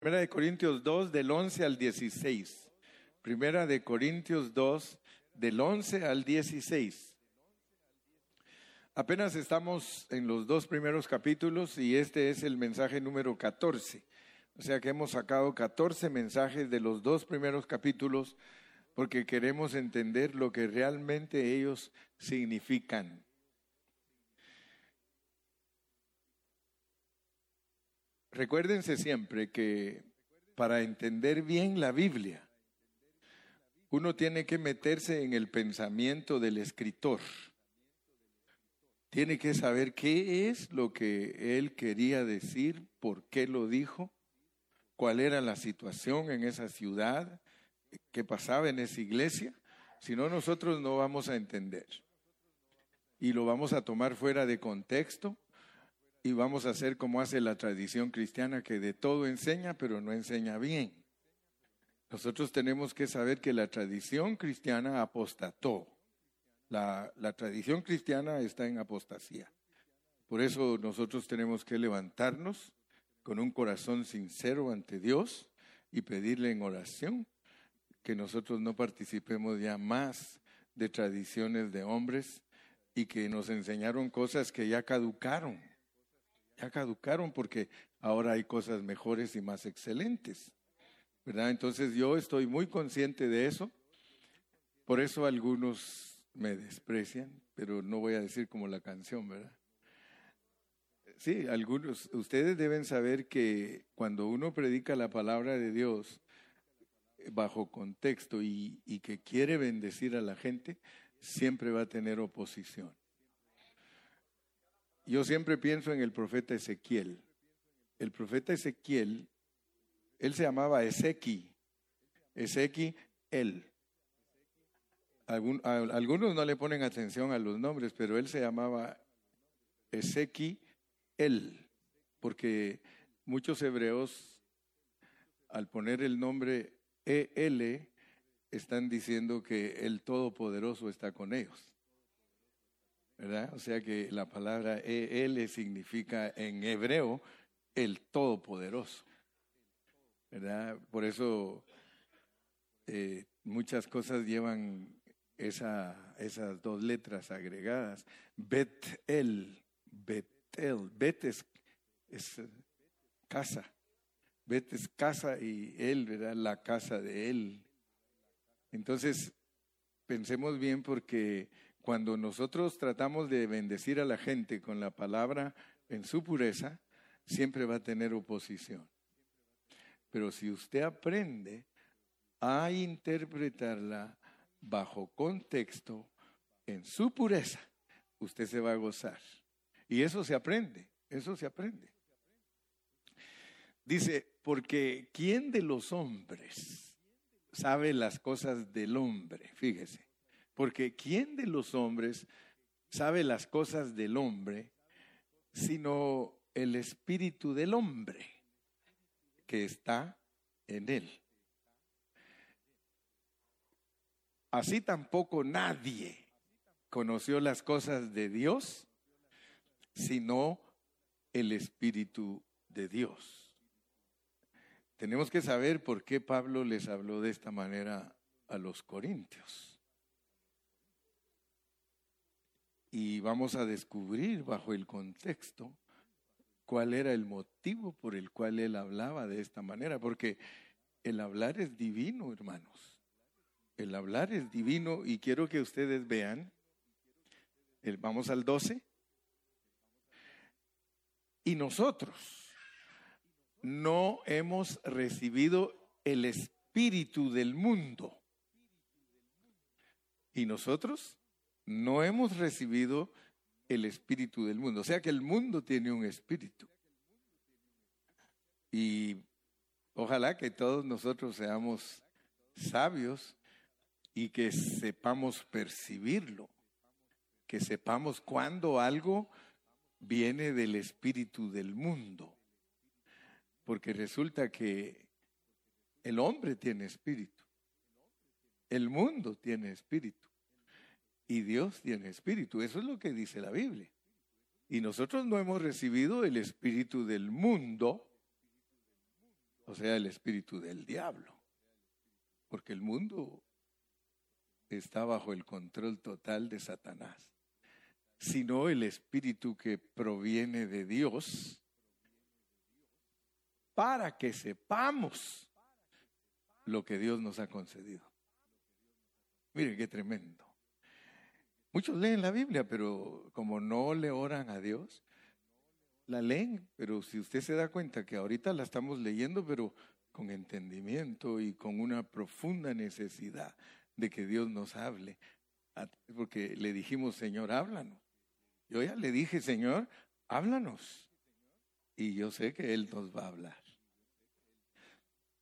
Primera de Corintios 2 del 11 al 16. Primera de Corintios 2 del 11 al 16. Apenas estamos en los dos primeros capítulos y este es el mensaje número 14. O sea que hemos sacado 14 mensajes de los dos primeros capítulos porque queremos entender lo que realmente ellos significan. Recuérdense siempre que para entender bien la Biblia, uno tiene que meterse en el pensamiento del escritor. Tiene que saber qué es lo que él quería decir, por qué lo dijo, cuál era la situación en esa ciudad, qué pasaba en esa iglesia. Si no, nosotros no vamos a entender. Y lo vamos a tomar fuera de contexto y vamos a hacer como hace la tradición cristiana, que de todo enseña, pero no enseña bien. Nosotros tenemos que saber que la tradición cristiana apostató. La, la tradición cristiana está en apostasía. Por eso nosotros tenemos que levantarnos con un corazón sincero ante Dios y pedirle en oración que nosotros no participemos ya más de tradiciones de hombres y que nos enseñaron cosas que ya caducaron ya caducaron porque ahora hay cosas mejores y más excelentes. ¿Verdad? Entonces yo estoy muy consciente de eso. Por eso algunos me desprecian, pero no voy a decir como la canción, ¿verdad? Sí, algunos, ustedes deben saber que cuando uno predica la palabra de Dios bajo contexto y, y que quiere bendecir a la gente, siempre va a tener oposición. Yo siempre pienso en el profeta Ezequiel. El profeta Ezequiel, él se llamaba Ezequi. Ezequi, él. algunos no le ponen atención a los nombres, pero él se llamaba Ezequi, él. Porque muchos hebreos, al poner el nombre EL, están diciendo que el Todopoderoso está con ellos. O sea que la palabra Él significa en hebreo el Todopoderoso, ¿verdad? Por eso eh, muchas cosas llevan esa, esas dos letras agregadas. Bet-El, Bet-El, Bet es casa, Bet es casa y Él, ¿verdad? La casa de Él. Entonces, pensemos bien porque cuando nosotros tratamos de bendecir a la gente con la palabra en su pureza, siempre va a tener oposición. Pero si usted aprende a interpretarla bajo contexto, en su pureza, usted se va a gozar. Y eso se aprende, eso se aprende. Dice, porque ¿quién de los hombres sabe las cosas del hombre? Fíjese. Porque ¿quién de los hombres sabe las cosas del hombre sino el espíritu del hombre que está en él? Así tampoco nadie conoció las cosas de Dios sino el espíritu de Dios. Tenemos que saber por qué Pablo les habló de esta manera a los corintios. Y vamos a descubrir bajo el contexto cuál era el motivo por el cual él hablaba de esta manera, porque el hablar es divino, hermanos. El hablar es divino y quiero que ustedes vean, vamos al 12, y nosotros no hemos recibido el espíritu del mundo. ¿Y nosotros? No hemos recibido el espíritu del mundo. O sea que el mundo tiene un espíritu. Y ojalá que todos nosotros seamos sabios y que sepamos percibirlo, que sepamos cuándo algo viene del espíritu del mundo. Porque resulta que el hombre tiene espíritu, el mundo tiene espíritu y Dios tiene espíritu. Eso es lo que dice la Biblia. Y nosotros no hemos recibido el espíritu del mundo, o sea, el espíritu del diablo, porque el mundo está bajo el control total de Satanás, sino el espíritu que proviene de Dios para que sepamos lo que Dios nos ha concedido. Miren qué tremendo. Muchos leen la Biblia, pero como no le oran a Dios, la leen, pero si usted se da cuenta que ahorita la estamos leyendo, pero con entendimiento y con una profunda necesidad de que Dios nos hable, porque le dijimos, Señor, háblanos. Yo ya le dije, Señor, háblanos. Y yo sé que Él nos va a hablar.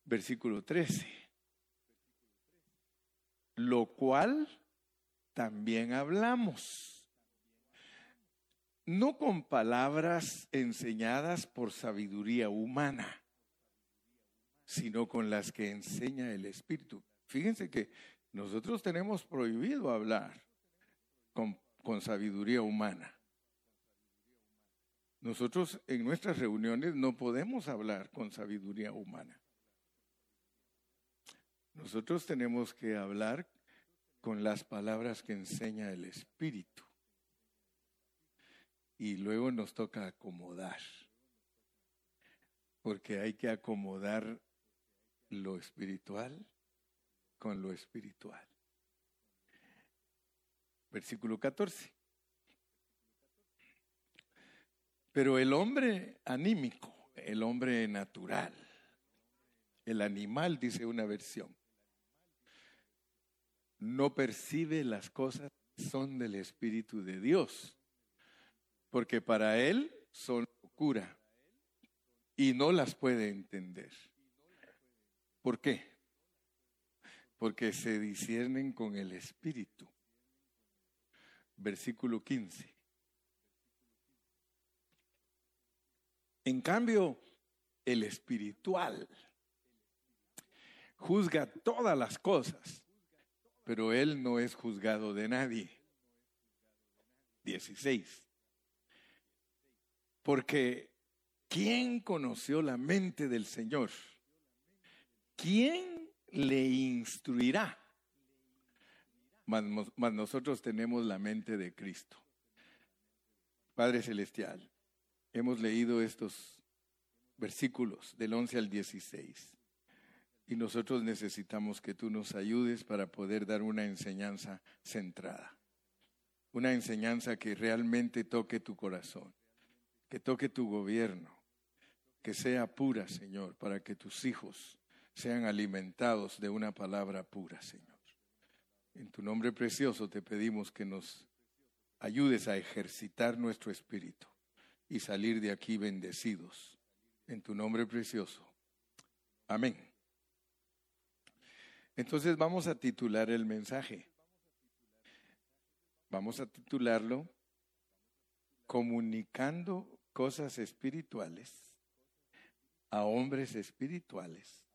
Versículo 13. Lo cual también hablamos. No con palabras enseñadas por sabiduría humana, sino con las que enseña el Espíritu. Fíjense que nosotros tenemos prohibido hablar con, sabiduría humana. Nosotros en nuestras reuniones no podemos hablar con sabiduría humana. Nosotros tenemos que hablar con las palabras que enseña el Espíritu. Y luego nos toca acomodar, porque hay que acomodar lo espiritual con lo espiritual. Versículo 14. Pero el hombre anímico, el hombre natural, el animal, dice una versión, no percibe las cosas que son del Espíritu de Dios, porque para él son locura y no las puede entender. ¿Por qué? Porque se disciernen con el Espíritu. Versículo 15. En cambio, el espiritual juzga todas las cosas pero él no es juzgado de nadie. 16. Porque ¿quién conoció la mente del Señor? ¿Quién le instruirá? Mas, nosotros tenemos la mente de Cristo. Padre Celestial, hemos leído estos versículos del 11 al 16. Y nosotros necesitamos que tú nos ayudes para poder dar una enseñanza centrada. Una enseñanza que realmente toque tu corazón, que toque tu gobierno, que sea pura, Señor, para que tus hijos sean alimentados de una palabra pura, Señor. En tu nombre precioso te pedimos que nos ayudes a ejercitar nuestro espíritu y salir de aquí bendecidos. En tu nombre precioso. Amén. Entonces vamos a titular el mensaje. Vamos a titularlo Comunicando cosas espirituales a hombres espirituales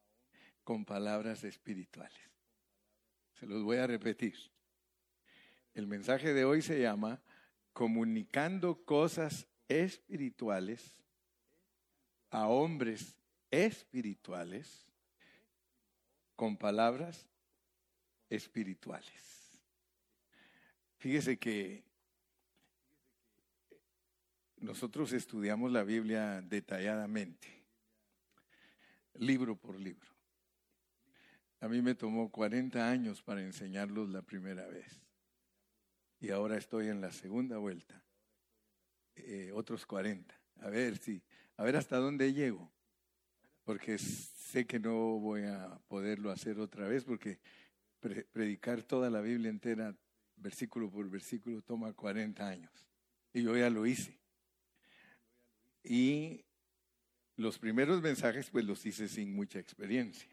con palabras espirituales. Se los voy a repetir. El mensaje de hoy se llama Comunicando cosas espirituales a hombres espirituales con palabras espirituales. Fíjese que nosotros estudiamos la Biblia detalladamente, libro por libro. A mí me tomó 40 años para enseñarlos la primera vez. Y ahora estoy en la segunda vuelta. Eh, otros 40. A ver si, a ver hasta dónde llego. Porque sé que no voy a poderlo hacer otra vez porque predicar toda la Biblia entera, versículo por versículo, toma 40 años. Y yo ya lo hice. Y los primeros mensajes pues los hice sin mucha experiencia.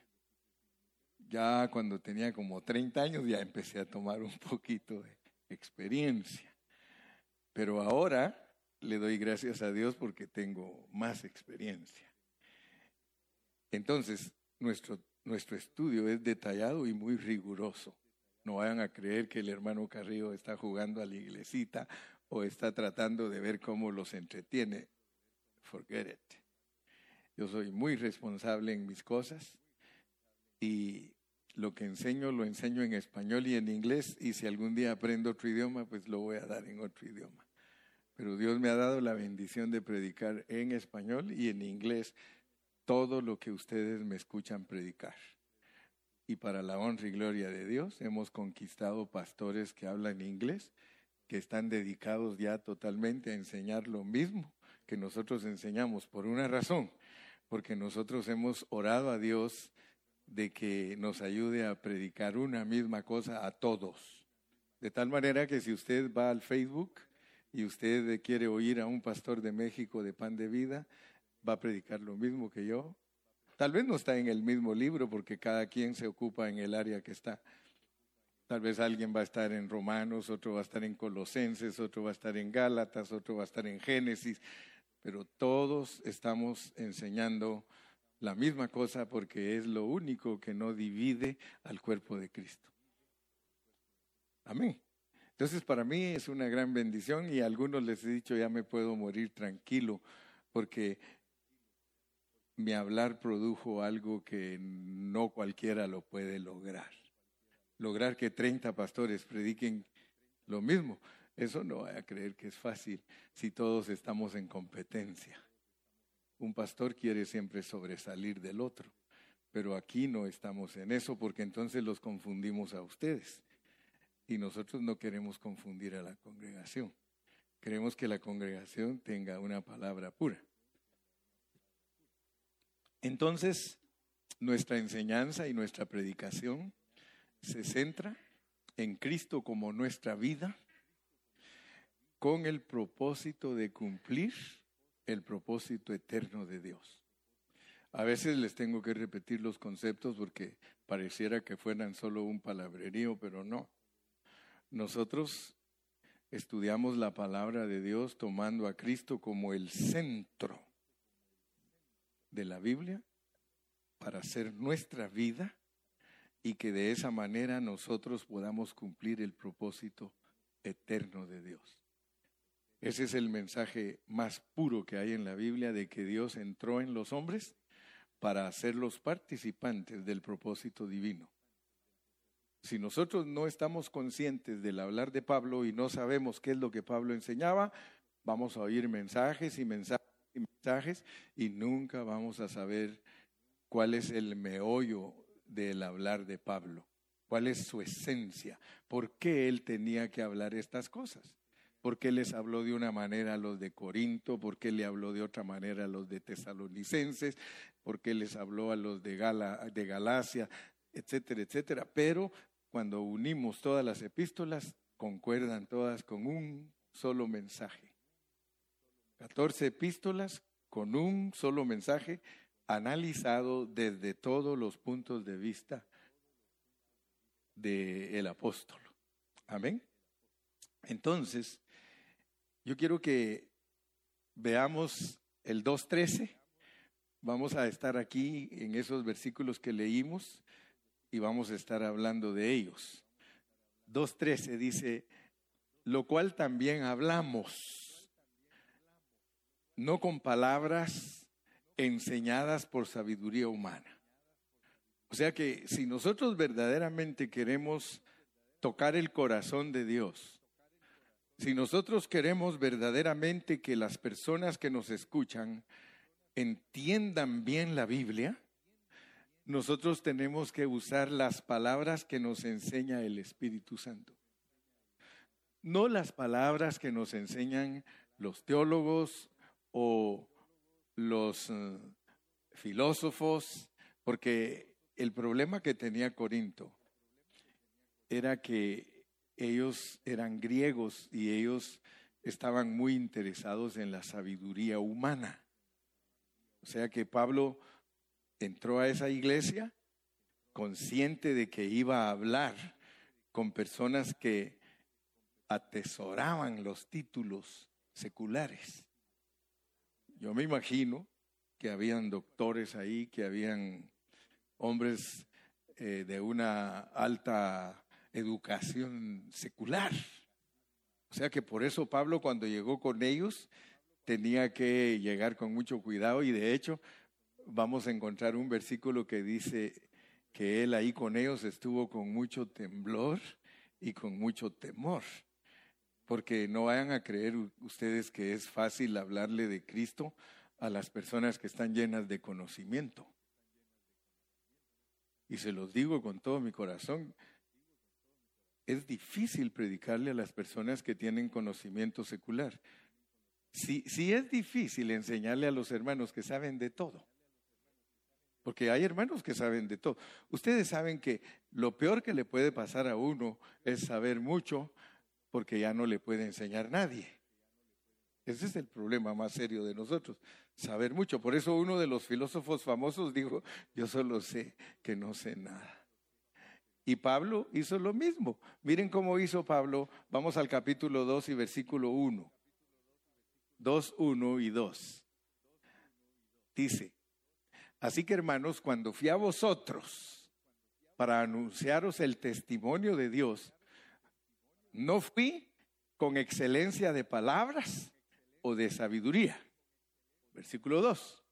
Ya cuando tenía como 30 años ya empecé a tomar un poquito de experiencia. Pero ahora le doy gracias a Dios porque tengo más experiencia. Entonces, nuestro, nuestro estudio es detallado y muy riguroso. No vayan a creer que el hermano Carrillo está jugando a la iglesita o está tratando de ver cómo los entretiene. Forget it. Yo soy muy responsable en mis cosas y lo que enseño lo enseño en español y en inglés y si algún día aprendo otro idioma, pues lo voy a dar en otro idioma. Pero Dios me ha dado la bendición de predicar en español y en inglés todo lo que ustedes me escuchan predicar. Y para la honra y gloria de Dios hemos conquistado pastores que hablan inglés, que están dedicados ya totalmente a enseñar lo mismo que nosotros enseñamos por una razón, porque nosotros hemos orado a Dios de que nos ayude a predicar una misma cosa a todos. De tal manera que si usted va al Facebook y usted quiere oír a un pastor de México de pan de vida, va a predicar lo mismo que yo. Tal vez no está en el mismo libro porque cada quien se ocupa en el área que está. Tal vez alguien va a estar en Romanos, otro va a estar en Colosenses, otro va a estar en Gálatas, otro va a estar en Génesis, pero todos estamos enseñando la misma cosa porque es lo único que no divide al cuerpo de Cristo. Amén. Entonces para mí es una gran bendición y a algunos les he dicho ya me puedo morir tranquilo porque mi hablar produjo algo que no cualquiera lo puede lograr. Lograr que 30 pastores prediquen lo mismo, eso no voy a creer que es fácil si todos estamos en competencia. Un pastor quiere siempre sobresalir del otro, pero aquí no estamos en eso porque entonces los confundimos a ustedes. Y nosotros no queremos confundir a la congregación. Queremos que la congregación tenga una palabra pura. Entonces, nuestra enseñanza y nuestra predicación se centra en Cristo como nuestra vida, con el propósito de cumplir el propósito eterno de Dios. A veces les tengo que repetir los conceptos porque pareciera que fueran solo un palabrerío, pero no. Nosotros estudiamos la palabra de Dios tomando a Cristo como el centro de la Biblia para hacer nuestra vida y que de esa manera nosotros podamos cumplir el propósito eterno de Dios. Ese es el mensaje más puro que hay en la Biblia de que Dios entró en los hombres para hacerlos participantes del propósito divino. Si nosotros no estamos conscientes del hablar de Pablo y no sabemos qué es lo que Pablo enseñaba, vamos a oír mensajes y mensajes mensajes y nunca vamos a saber cuál es el meollo del hablar de Pablo, cuál es su esencia, por qué él tenía que hablar estas cosas. ¿Por qué les habló de una manera a los de Corinto? ¿Por qué le habló de otra manera a los de Tesalonicenses? ¿Por qué les habló a los de, de Galacia? Etcétera, etcétera. Pero cuando unimos todas las epístolas, concuerdan todas con un solo mensaje. 14 epístolas con un solo mensaje analizado desde todos los puntos de vista del apóstol. Amén. Entonces, yo quiero que veamos el 2.13. Vamos a estar aquí en esos versículos que leímos y vamos a estar hablando de ellos. 2.13 dice, lo cual también hablamos, no con palabras enseñadas por sabiduría humana. O sea que si nosotros verdaderamente queremos tocar el corazón de Dios, si nosotros queremos verdaderamente que las personas que nos escuchan entiendan bien la Biblia, nosotros tenemos que usar las palabras que nos enseña el Espíritu Santo. No las palabras que nos enseñan los teólogos o los eh, filósofos, porque el problema que tenía Corinto era que ellos eran griegos y ellos estaban muy interesados en la sabiduría humana. O sea que Pablo entró a esa iglesia consciente de que iba a hablar con personas que atesoraban los títulos seculares. Yo me imagino que habían doctores ahí, que habían hombres eh, de una alta educación secular. O sea que por eso Pablo cuando llegó con ellos tenía que llegar con mucho cuidado y de hecho vamos a encontrar un versículo que dice que él ahí con ellos estuvo con mucho temblor y con mucho temor. Porque no vayan a creer ustedes que es fácil hablarle de Cristo a las personas que están llenas de conocimiento. Y se los digo con todo mi corazón, es difícil predicarle a las personas que tienen conocimiento secular. Si, es difícil enseñarle a los hermanos que saben de todo, porque hay hermanos que saben de todo. Ustedes saben que lo peor que le puede pasar a uno es saber mucho porque ya no le puede enseñar nadie. Ese es el problema más serio de nosotros, saber mucho. Por eso uno de los filósofos famosos dijo, yo solo sé que no sé nada. Y Pablo hizo lo mismo. Miren cómo hizo Pablo. Vamos al capítulo 2 y versículo 1. 2, 1 y 2. Dice, así que hermanos, cuando fui a vosotros para anunciaros el testimonio de Dios, no fui con excelencia de palabras o de sabiduría. Versículo 2.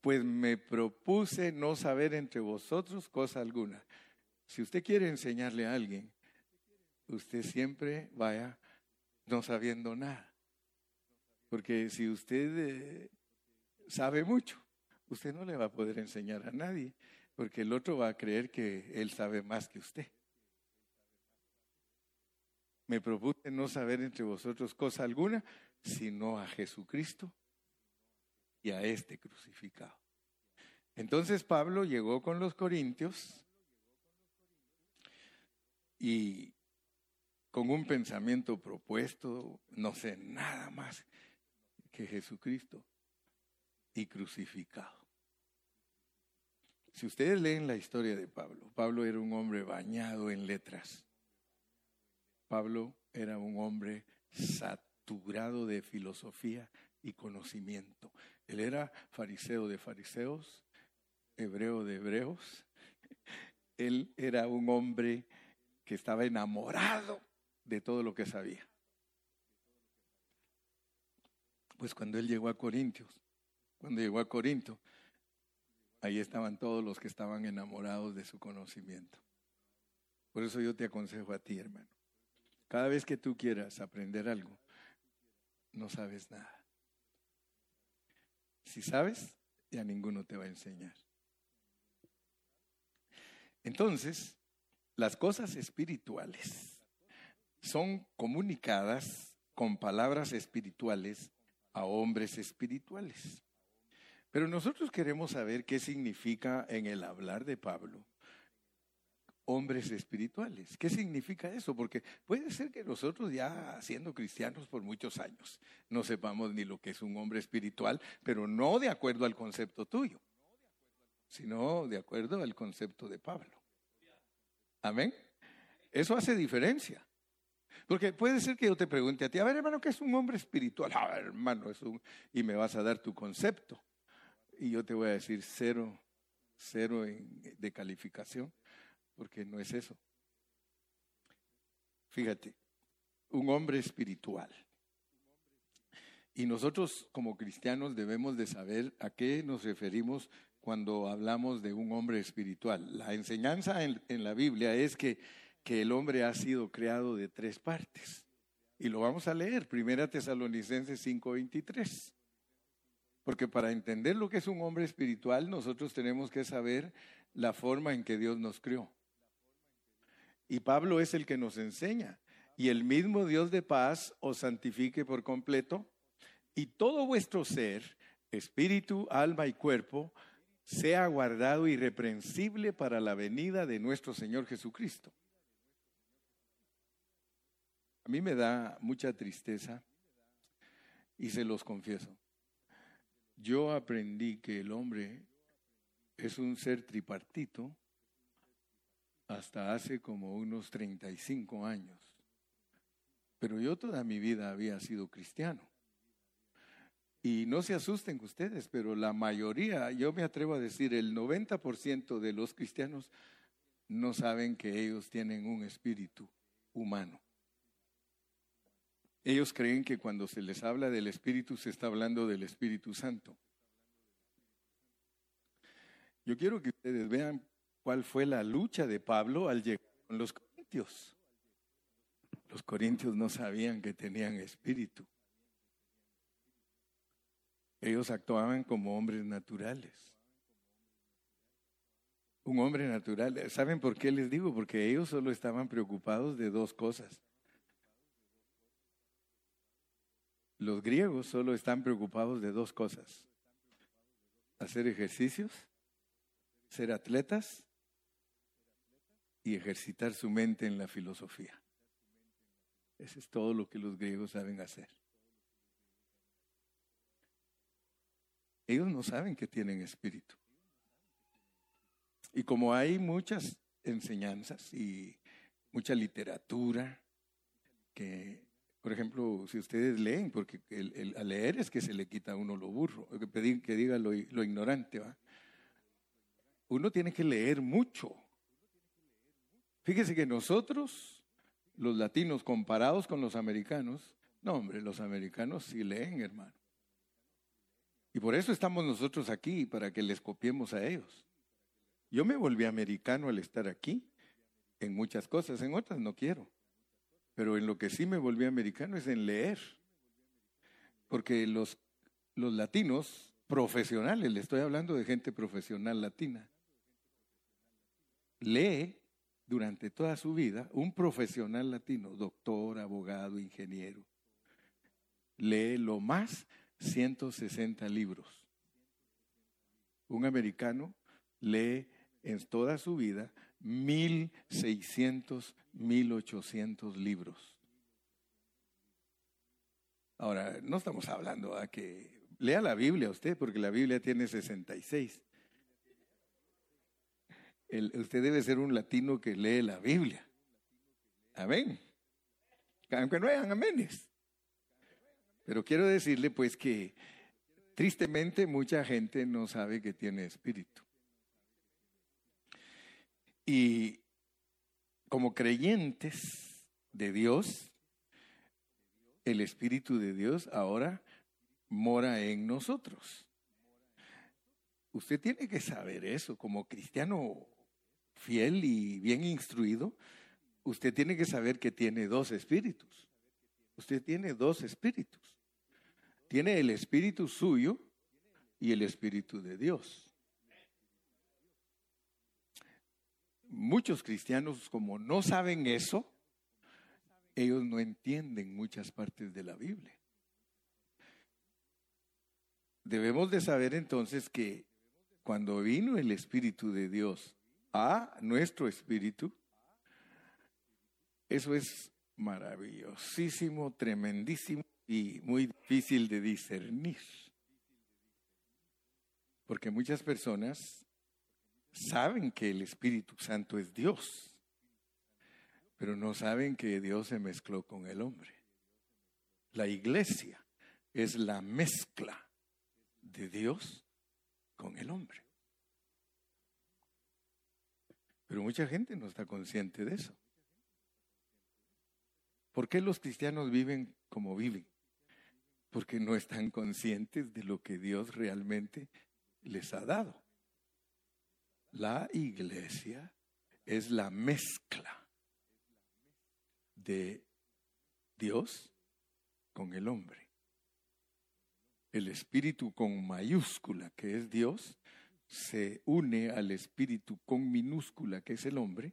Pues me propuse no saber entre vosotros cosa alguna. Si usted quiere enseñarle a alguien, usted siempre vaya no sabiendo nada. Porque si usted eh, sabe mucho, usted no le va a poder enseñar a nadie, porque el otro va a creer que él sabe más que usted. Me propuse no saber entre vosotros cosa alguna, sino a Jesucristo y a este crucificado. Entonces Pablo llegó con los corintios y con un pensamiento propuesto, no sé nada más que Jesucristo y crucificado. Si ustedes leen la historia de Pablo, Pablo era un hombre bañado en letras. Pablo era un hombre saturado de filosofía y conocimiento. Él era fariseo de fariseos, hebreo de hebreos. Él era un hombre que estaba enamorado de todo lo que sabía. Pues cuando él llegó a Corintios, cuando llegó a Corinto, ahí estaban todos los que estaban enamorados de su conocimiento. Por eso yo te aconsejo a ti, hermano. Cada vez que tú quieras aprender algo, no sabes nada. Si sabes, ya ninguno te va a enseñar. Entonces, las cosas espirituales son comunicadas con palabras espirituales a hombres espirituales. Pero nosotros queremos saber qué significa en el hablar de Pablo hombres espirituales. ¿Qué significa eso? Porque puede ser que nosotros ya siendo cristianos por muchos años no sepamos ni lo que es un hombre espiritual, pero no de acuerdo al concepto tuyo, sino de acuerdo al concepto de Pablo. Amén. Eso hace diferencia. Porque puede ser que yo te pregunte a ti, a ver hermano, ¿qué es un hombre espiritual? A ver hermano, es un... y me vas a dar tu concepto. Y yo te voy a decir cero, cero de calificación, porque no es eso. Fíjate, un hombre espiritual. Y nosotros como cristianos debemos de saber a qué nos referimos cuando hablamos de un hombre espiritual. La enseñanza en, la Biblia es que, que, el hombre ha sido creado de tres partes. Y lo vamos a leer, Primera Tesalonicenses 5:23. Porque para entender lo que es un hombre espiritual, nosotros tenemos que saber la forma en que Dios nos creó. Y Pablo es el que nos enseña. Y el mismo Dios de paz os santifique por completo, y todo vuestro ser, espíritu, alma y cuerpo, sea guardado irreprensible para la venida de nuestro Señor Jesucristo. A mí me da mucha tristeza y se los confieso. Yo aprendí que el hombre es un ser tripartito hasta hace como unos 35 años. Pero yo toda mi vida había sido cristiano. Y no se asusten ustedes, pero la mayoría, yo me atrevo a decir, el 90% de los cristianos no saben que ellos tienen un espíritu humano. Ellos creen que cuando se les habla del Espíritu se está hablando del Espíritu Santo. Yo quiero que ustedes vean cuál fue la lucha de Pablo al llegar con los corintios. Los corintios no sabían que tenían espíritu. Ellos actuaban como hombres naturales. Un hombre natural. ¿Saben por qué les digo? Porque ellos solo estaban preocupados de dos cosas. Los griegos solo están preocupados de dos cosas. Hacer ejercicios, ser atletas y ejercitar su mente en la filosofía. Eso es todo lo que los griegos saben hacer. Ellos no saben que tienen espíritu. Y como hay muchas enseñanzas y mucha literatura que, por ejemplo, si ustedes leen, porque el, al leer es que se le quita a uno lo burro, que, que diga lo, lo ignorante, ¿va? Uno tiene que leer mucho. Fíjese que nosotros, los latinos, comparados con los americanos, no, hombre, los americanos sí leen, hermano. Y por eso estamos nosotros aquí, para que les copiemos a ellos. Yo me volví americano al estar aquí, en muchas cosas, en otras no quiero. Pero en lo que sí me volví americano es en leer. Porque los, los latinos profesionales, le estoy hablando de gente profesional latina, lee durante toda su vida un profesional latino, doctor, abogado, ingeniero, lee lo más 160 libros. Un americano lee en toda su vida 1.600, 1.800 libros. Ahora, no estamos hablando a que lea la Biblia usted, porque la Biblia tiene 66. Usted debe ser un latino que lee la Biblia. Amén. Aunque no hayan aménes. Pero quiero decirle pues que tristemente mucha gente no sabe que tiene espíritu. Y como creyentes de Dios, el Espíritu de Dios ahora mora en nosotros. Usted tiene que saber eso, como cristiano fiel y bien instruido, usted tiene que saber que tiene dos espíritus. Usted tiene dos espíritus. Tiene el espíritu suyo y el espíritu de Dios. muchos cristianos como no saben eso, ellos no entienden muchas partes de la Biblia. Debemos de saber entonces que cuando vino el Espíritu de Dios a nuestro espíritu, eso es maravillosísimo, tremendísimo y muy difícil de discernir. Porque muchas personas saben que el Espíritu Santo es Dios, pero no saben que Dios se mezcló con el hombre. La iglesia es la mezcla de Dios con el hombre. Pero mucha gente no está consciente de eso. ¿Por qué los cristianos viven como viven? Porque no están conscientes de lo que Dios realmente les ha dado. La iglesia es la mezcla de Dios con el hombre. El espíritu con mayúscula, que es Dios, se une al espíritu con minúscula, que es el hombre,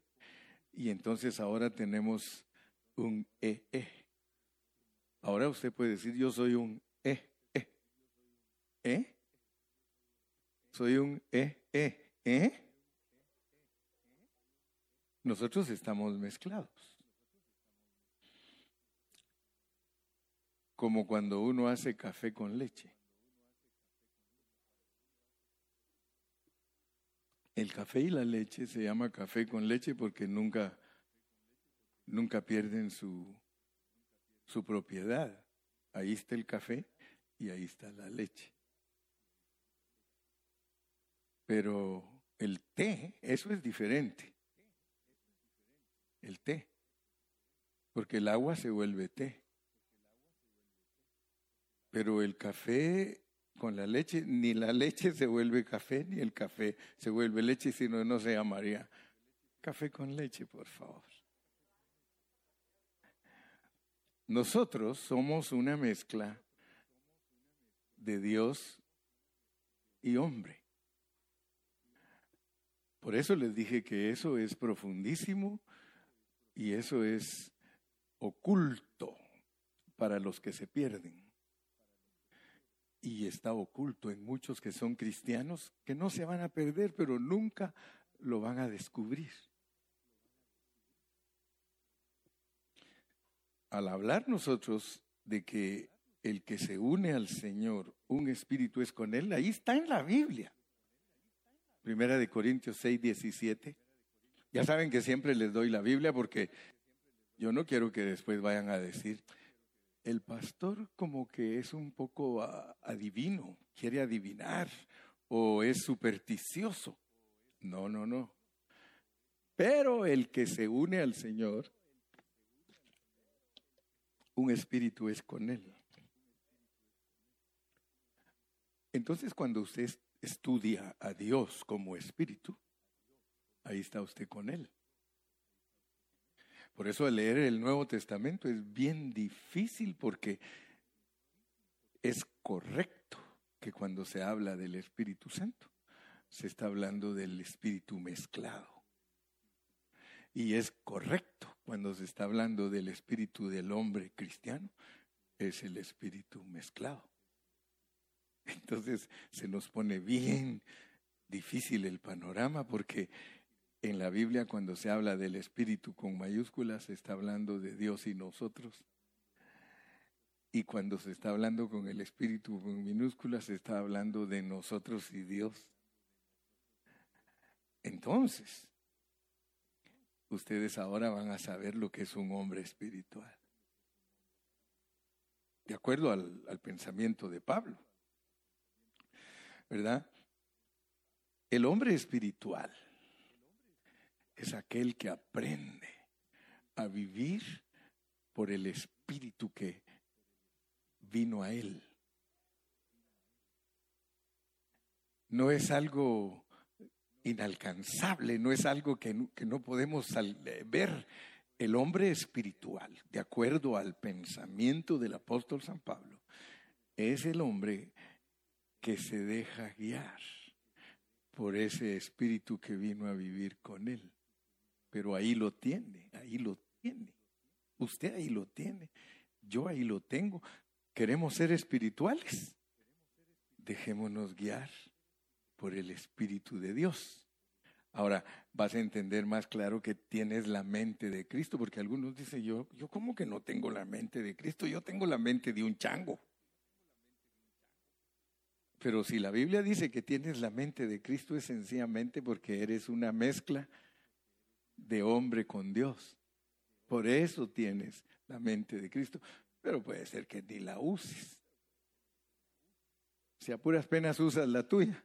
y entonces ahora tenemos un E. -E. Ahora usted puede decir, yo soy un E. -E. ¿Eh? Soy un E. -E. ¿Eh? Nosotros estamos mezclados. Como cuando uno hace café con leche. El café y la leche se llama café con leche porque nunca, nunca pierden su, su propiedad. Ahí está el café y ahí está la leche. Pero el té, eso es diferente el té, porque el agua se vuelve té. Pero el café con la leche, ni la leche se vuelve café, ni el café se vuelve leche, sino no se llamaría café con leche, por favor. Nosotros somos una mezcla de Dios y hombre. Por eso les dije que eso es profundísimo y eso es oculto para los que se pierden y está oculto en muchos que son cristianos que no se van a perder, pero nunca lo van a descubrir. Al hablar nosotros de que el que se une al Señor, un espíritu es con él, ahí está en la Biblia. Primera de Corintios 6, 17. Ya saben que siempre les doy la Biblia porque yo no quiero que después vayan a decir, el pastor como que es un poco adivino, quiere adivinar o es supersticioso. No, no, no. Pero el que se une al Señor, un espíritu es con él. Entonces cuando usted estudia a Dios como espíritu, ahí está usted con él. Por eso leer el Nuevo Testamento es bien difícil porque es correcto que cuando se habla del Espíritu Santo, se está hablando del Espíritu mezclado. Y es correcto cuando se está hablando del Espíritu del hombre cristiano, es el Espíritu mezclado. Entonces se nos pone bien difícil el panorama porque en la Biblia cuando se habla del Espíritu con mayúsculas se está hablando de Dios y nosotros. Y cuando se está hablando con el Espíritu con minúsculas se está hablando de nosotros y Dios. Entonces, ustedes ahora van a saber lo que es un hombre espiritual. De acuerdo al, al pensamiento de Pablo. ¿Verdad? El hombre espiritual es aquel que aprende a vivir por el espíritu que vino a él. No es algo inalcanzable, no es algo que no, podemos ver. El hombre espiritual, de acuerdo al pensamiento del apóstol San Pablo, es el hombre que se deja guiar por ese espíritu que vino a vivir con él pero ahí lo tiene, ahí lo tiene. Usted ahí lo tiene, yo ahí lo tengo. ¿Queremos ser espirituales? Dejémonos guiar por el Espíritu de Dios. Ahora vas a entender más claro que tienes la mente de Cristo, porque algunos dicen, yo, yo como que no tengo la mente de Cristo, yo tengo la mente de un chango. Pero si la Biblia dice que tienes la mente de Cristo es sencillamente porque eres una mezcla de hombre con Dios. Por eso tienes la mente de Cristo, pero puede ser que ni la uses. Si a puras penas usas la tuya,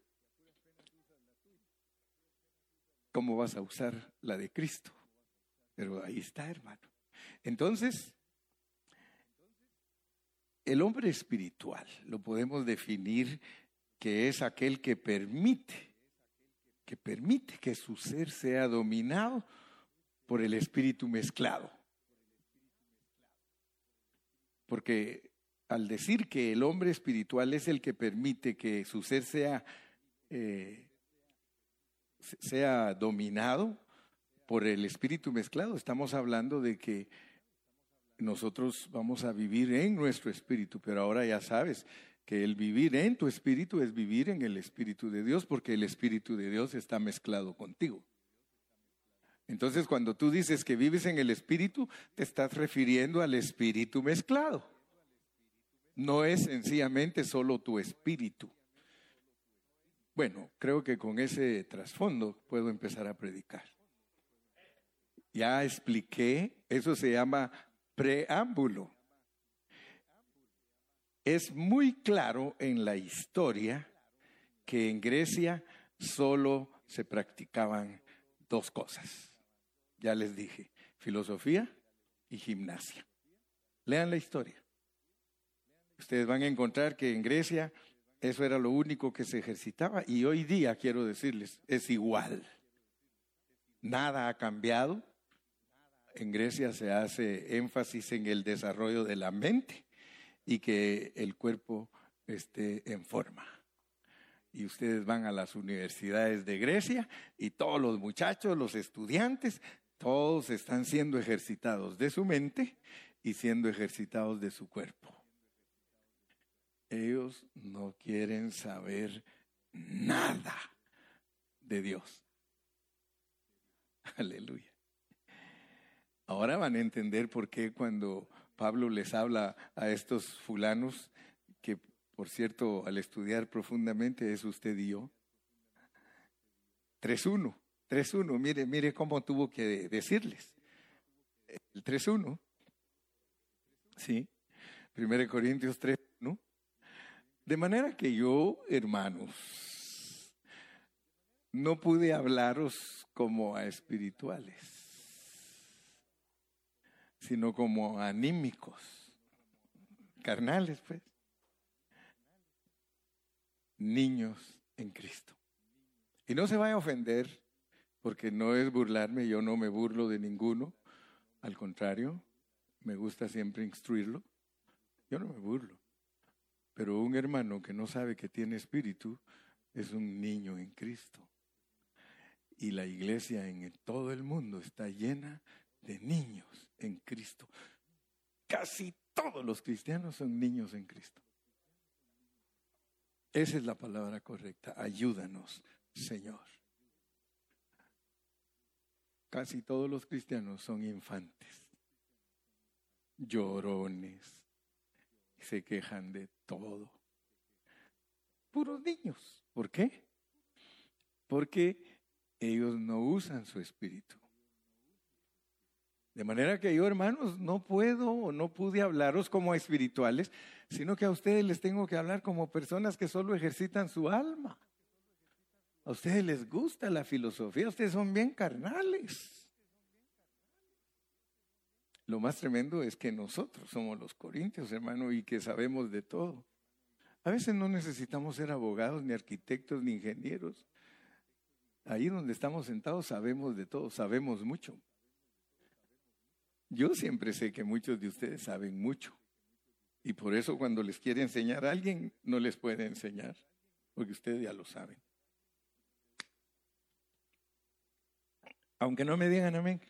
¿cómo vas a usar la de Cristo? Pero ahí está, hermano. Entonces, el hombre espiritual lo podemos definir que es aquel que permite, que permite que su ser sea dominado por el espíritu mezclado. Porque al decir que el hombre espiritual es el que permite que su ser sea, eh, sea dominado por el espíritu mezclado, estamos hablando de que nosotros vamos a vivir en nuestro espíritu, pero ahora ya sabes que el vivir en tu espíritu es vivir en el espíritu de Dios, porque el espíritu de Dios está mezclado contigo. Entonces, cuando tú dices que vives en el Espíritu, te estás refiriendo al Espíritu mezclado. No es sencillamente solo tu espíritu. Bueno, creo que con ese trasfondo puedo empezar a predicar. Ya expliqué, eso se llama preámbulo. Es muy claro en la historia que en Grecia solo se practicaban dos cosas ya les dije, filosofía y gimnasia. Lean la historia. Ustedes van a encontrar que en Grecia Eso era lo único que se ejercitaba y hoy día, quiero decirles, es igual. Nada ha cambiado. En Grecia se hace énfasis en el desarrollo de la mente y que el cuerpo esté en forma. Y ustedes van a las universidades de Grecia y todos los muchachos, los estudiantes, todos están siendo ejercitados de su mente y siendo ejercitados de su cuerpo. Ellos no quieren saber nada de Dios. Aleluya. Ahora van a entender por qué cuando Pablo les habla a estos fulanos, que por cierto al estudiar profundamente es usted y yo, 3.1, 3.1, mire, mire cómo tuvo que decirles. El 3.1, sí, 1 Corintios 3, ¿no? De manera que yo, hermanos, no pude hablaros como a espirituales sino como anímicos, carnales, pues. Niños en Cristo. Y no se vaya a ofender, porque no es burlarme, yo no me burlo de ninguno, al contrario, me gusta siempre instruirlo, yo no me burlo. Pero un hermano que no sabe que tiene espíritu es un niño en Cristo. Y la iglesia en todo el mundo está llena de niños en Cristo. Casi todos los cristianos son niños en Cristo. Esa es la palabra correcta. Ayúdanos, Señor. Casi todos los cristianos son infantes, llorones, se quejan de todo. Puros niños. ¿Por qué? Porque ellos no usan su espíritu. De manera que yo, hermanos, no puedo o no pude hablaros como espirituales, sino que a ustedes les tengo que hablar como personas que solo ejercitan su alma. A ustedes les gusta la filosofía, ustedes son bien carnales. Lo más tremendo es que nosotros somos los corintios, hermano, y que sabemos de todo. A veces no necesitamos ser abogados, ni arquitectos, ni ingenieros. Ahí donde estamos sentados sabemos de todo, sabemos mucho. Yo siempre sé que muchos de ustedes saben mucho. Y por eso cuando les quiere enseñar a alguien, no les puede enseñar, porque ustedes ya lo saben. Aunque no me digan amén.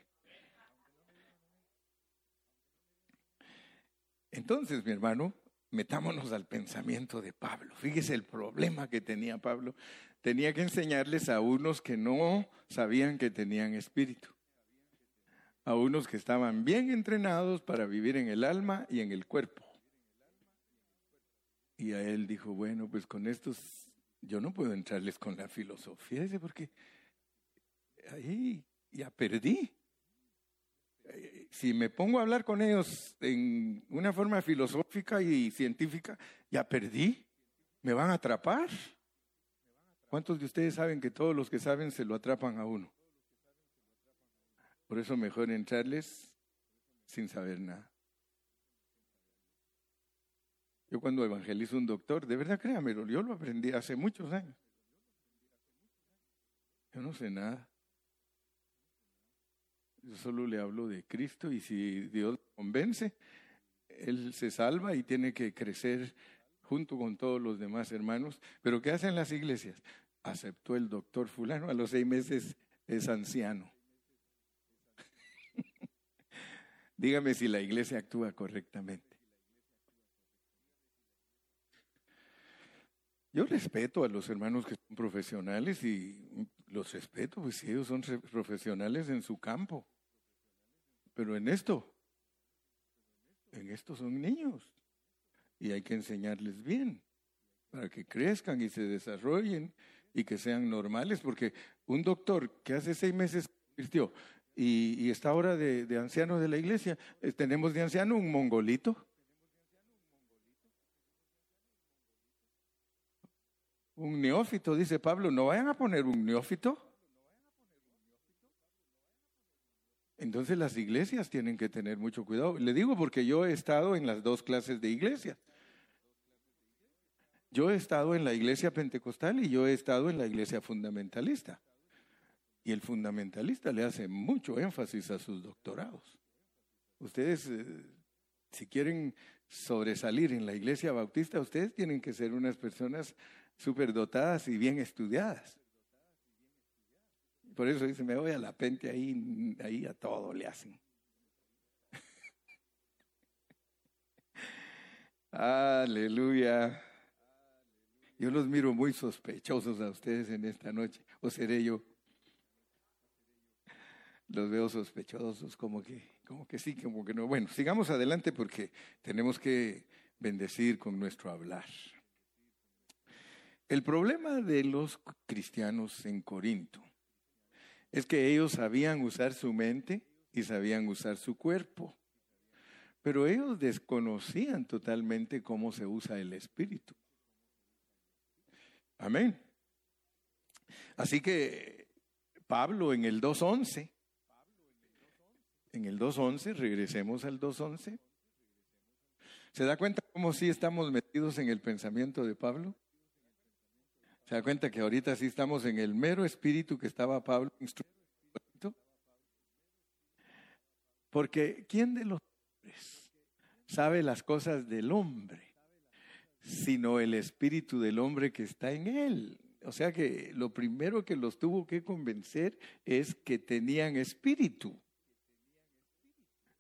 Entonces, mi hermano, metámonos al pensamiento de Pablo. Fíjese el problema que tenía Pablo. Tenía que enseñarles a unos que no sabían que tenían espíritu a unos que estaban bien entrenados para vivir en el alma y en el cuerpo. Y a él dijo, bueno, pues con estos yo no puedo entrarles con la filosofía, dice, porque ahí ya perdí. Si me pongo a hablar con ellos en una forma filosófica y científica, ya perdí. Me van a atrapar. ¿Cuántos de ustedes saben que todos los que saben se lo atrapan a uno? Por eso mejor entrarles sin saber nada. Yo cuando evangelizo un doctor, de verdad créamelo, yo lo aprendí hace muchos años. Yo no sé nada. Yo solo le hablo de Cristo y si Dios convence, Él se salva y tiene que crecer junto con todos los demás hermanos. Pero ¿qué hacen las iglesias? Aceptó el doctor fulano, a los seis meses es anciano. Dígame si la iglesia actúa correctamente. Yo respeto a los hermanos que son profesionales y los respeto, pues si ellos son profesionales en su campo. Pero en esto, en esto son niños y hay que enseñarles bien para que crezcan y se desarrollen y que sean normales, porque un doctor que hace seis meses convirtió y, está ahora de, de ancianos de la iglesia. Eh, tenemos de anciano un mongolito. Un neófito, dice Pablo, no vayan a poner un neófito. Entonces las iglesias tienen que tener mucho cuidado. Le digo porque yo he estado en las dos clases de iglesias. Yo he estado en la iglesia pentecostal y yo he estado en la iglesia fundamentalista. Y el fundamentalista le hace mucho énfasis a sus doctorados. Ustedes, eh, si quieren sobresalir en la iglesia bautista, ustedes tienen que ser unas personas superdotadas y bien estudiadas. Por eso dice, me voy a la pente ahí, ahí a todo le hacen. Aleluya. Yo los miro muy sospechosos a ustedes en esta noche. ¿O seré yo? Los veo sospechosos, como que, como que sí, como que no. Bueno, sigamos adelante porque tenemos que bendecir con nuestro hablar. El problema de los cristianos en Corinto es que ellos sabían usar su mente y sabían usar su cuerpo, pero ellos desconocían totalmente cómo se usa el espíritu. Amén. Así que Pablo en el 2.11, en el 2.11, regresemos al 2.11, ¿se da cuenta cómo sí estamos metidos en el pensamiento de Pablo? ¿Se da cuenta que ahorita sí estamos en el mero espíritu que estaba Pablo instruyendo? Porque ¿quién de los hombres sabe las cosas del hombre? Sino el espíritu del hombre que está en él. O sea que lo primero que los tuvo que convencer es que tenían espíritu.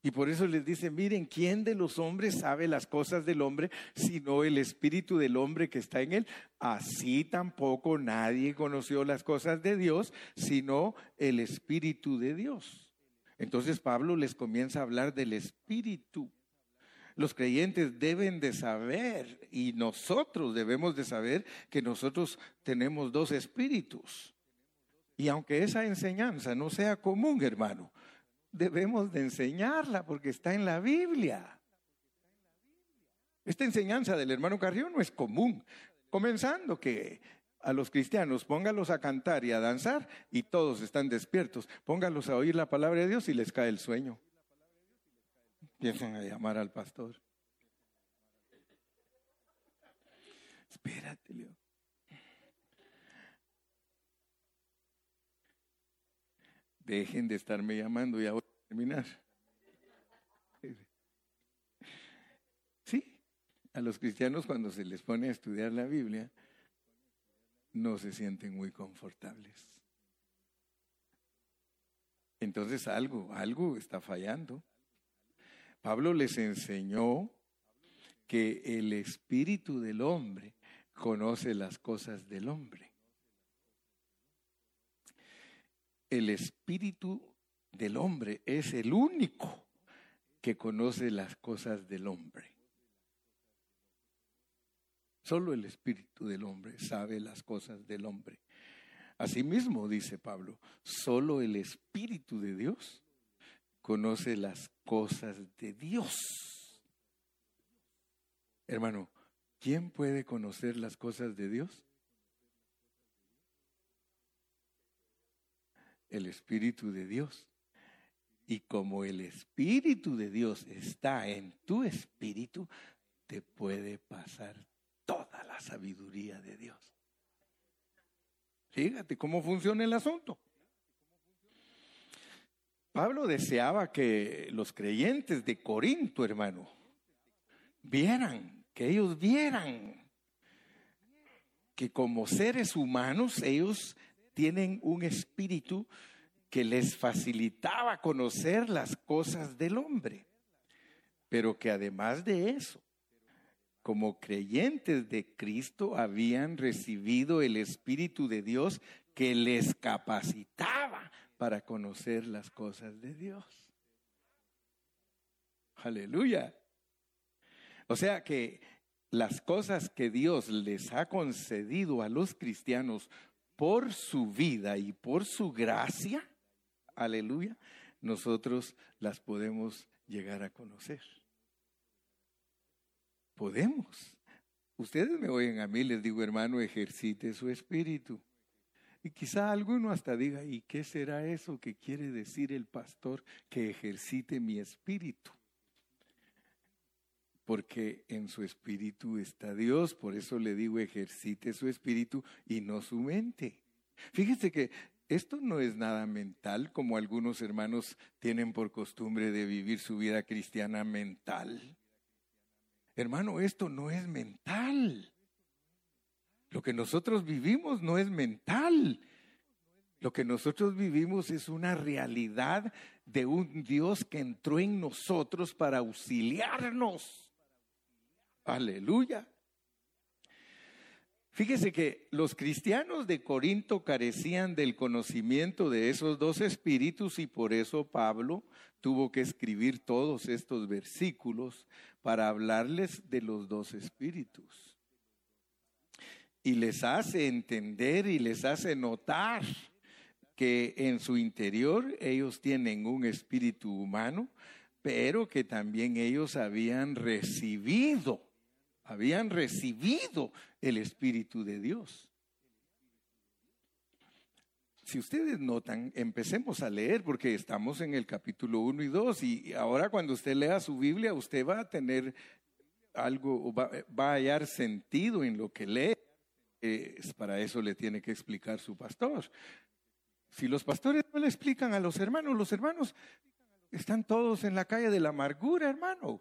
Y por eso les dice, miren, ¿quién de los hombres sabe las cosas del hombre sino el espíritu del hombre que está en él? Así tampoco nadie conoció las cosas de Dios sino el espíritu de Dios. Entonces Pablo les comienza a hablar del espíritu. Los creyentes deben de saber y nosotros debemos de saber que nosotros tenemos dos espíritus. Y aunque esa enseñanza no sea común, hermano, debemos de enseñarla porque está en la Biblia. Esta enseñanza del hermano Carrión no es común. Comenzando que a los cristianos póngalos a cantar y a danzar y todos están despiertos. Póngalos a oír la palabra de Dios y les cae el sueño. Empiezan a llamar al pastor. Espérate, Leo. Dejen de estarme llamando y ahora terminar. Sí, a los cristianos cuando se les pone a estudiar la Biblia, no se sienten muy confortables. Entonces algo, algo está fallando. Pablo les enseñó que el espíritu del hombre conoce las cosas del hombre. El espíritu del hombre es el único que conoce las cosas del hombre. Solo el espíritu del hombre sabe las cosas del hombre. Asimismo, dice Pablo, solo el espíritu de Dios conoce las cosas de Dios. Hermano, ¿quién puede conocer las cosas de Dios? El Espíritu de Dios. Y como el Espíritu de Dios está en tu espíritu, te puede pasar toda la sabiduría de Dios. Fíjate cómo funciona el asunto. Pablo deseaba que los creyentes de Corinto, hermano, vieran, que ellos vieran que como seres humanos ellos tienen un espíritu que les facilitaba conocer las cosas del hombre, pero que además de eso, como creyentes de Cristo habían recibido el Espíritu de Dios que les capacitaba para conocer las cosas de Dios. Aleluya. O sea que las cosas que Dios les ha concedido a los cristianos por su vida y por su gracia, aleluya, nosotros las podemos llegar a conocer. Podemos. Ustedes me oyen a mí, les digo, hermano, ejercite su espíritu. Y quizá alguno hasta diga, ¿y qué será eso que quiere decir el pastor que ejercite mi espíritu? Porque en su espíritu está Dios. Por eso le digo, ejercite su espíritu y no su mente. Fíjese que esto no es nada mental, como algunos hermanos tienen por costumbre de vivir su vida cristiana mental. Hermano, esto no es mental. Lo que nosotros vivimos no es mental. Lo que nosotros vivimos es una realidad de un Dios que entró en nosotros para auxiliarnos. Aleluya. Fíjese que los cristianos de Corinto carecían del conocimiento de esos dos espíritus y por eso Pablo tuvo que escribir todos estos versículos para hablarles de los dos espíritus. Y les hace entender y les hace notar que en su interior ellos tienen un espíritu humano, pero que también ellos habían recibido habían recibido el Espíritu de Dios. Si ustedes notan, empecemos a leer porque estamos en el capítulo 1 y 2 y ahora cuando usted lea su Biblia usted va a tener algo, va, va a hallar sentido en lo que lee. para eso le tiene que explicar su pastor. Si los pastores no le explican a los hermanos, los hermanos están todos en la calle de la amargura, hermano.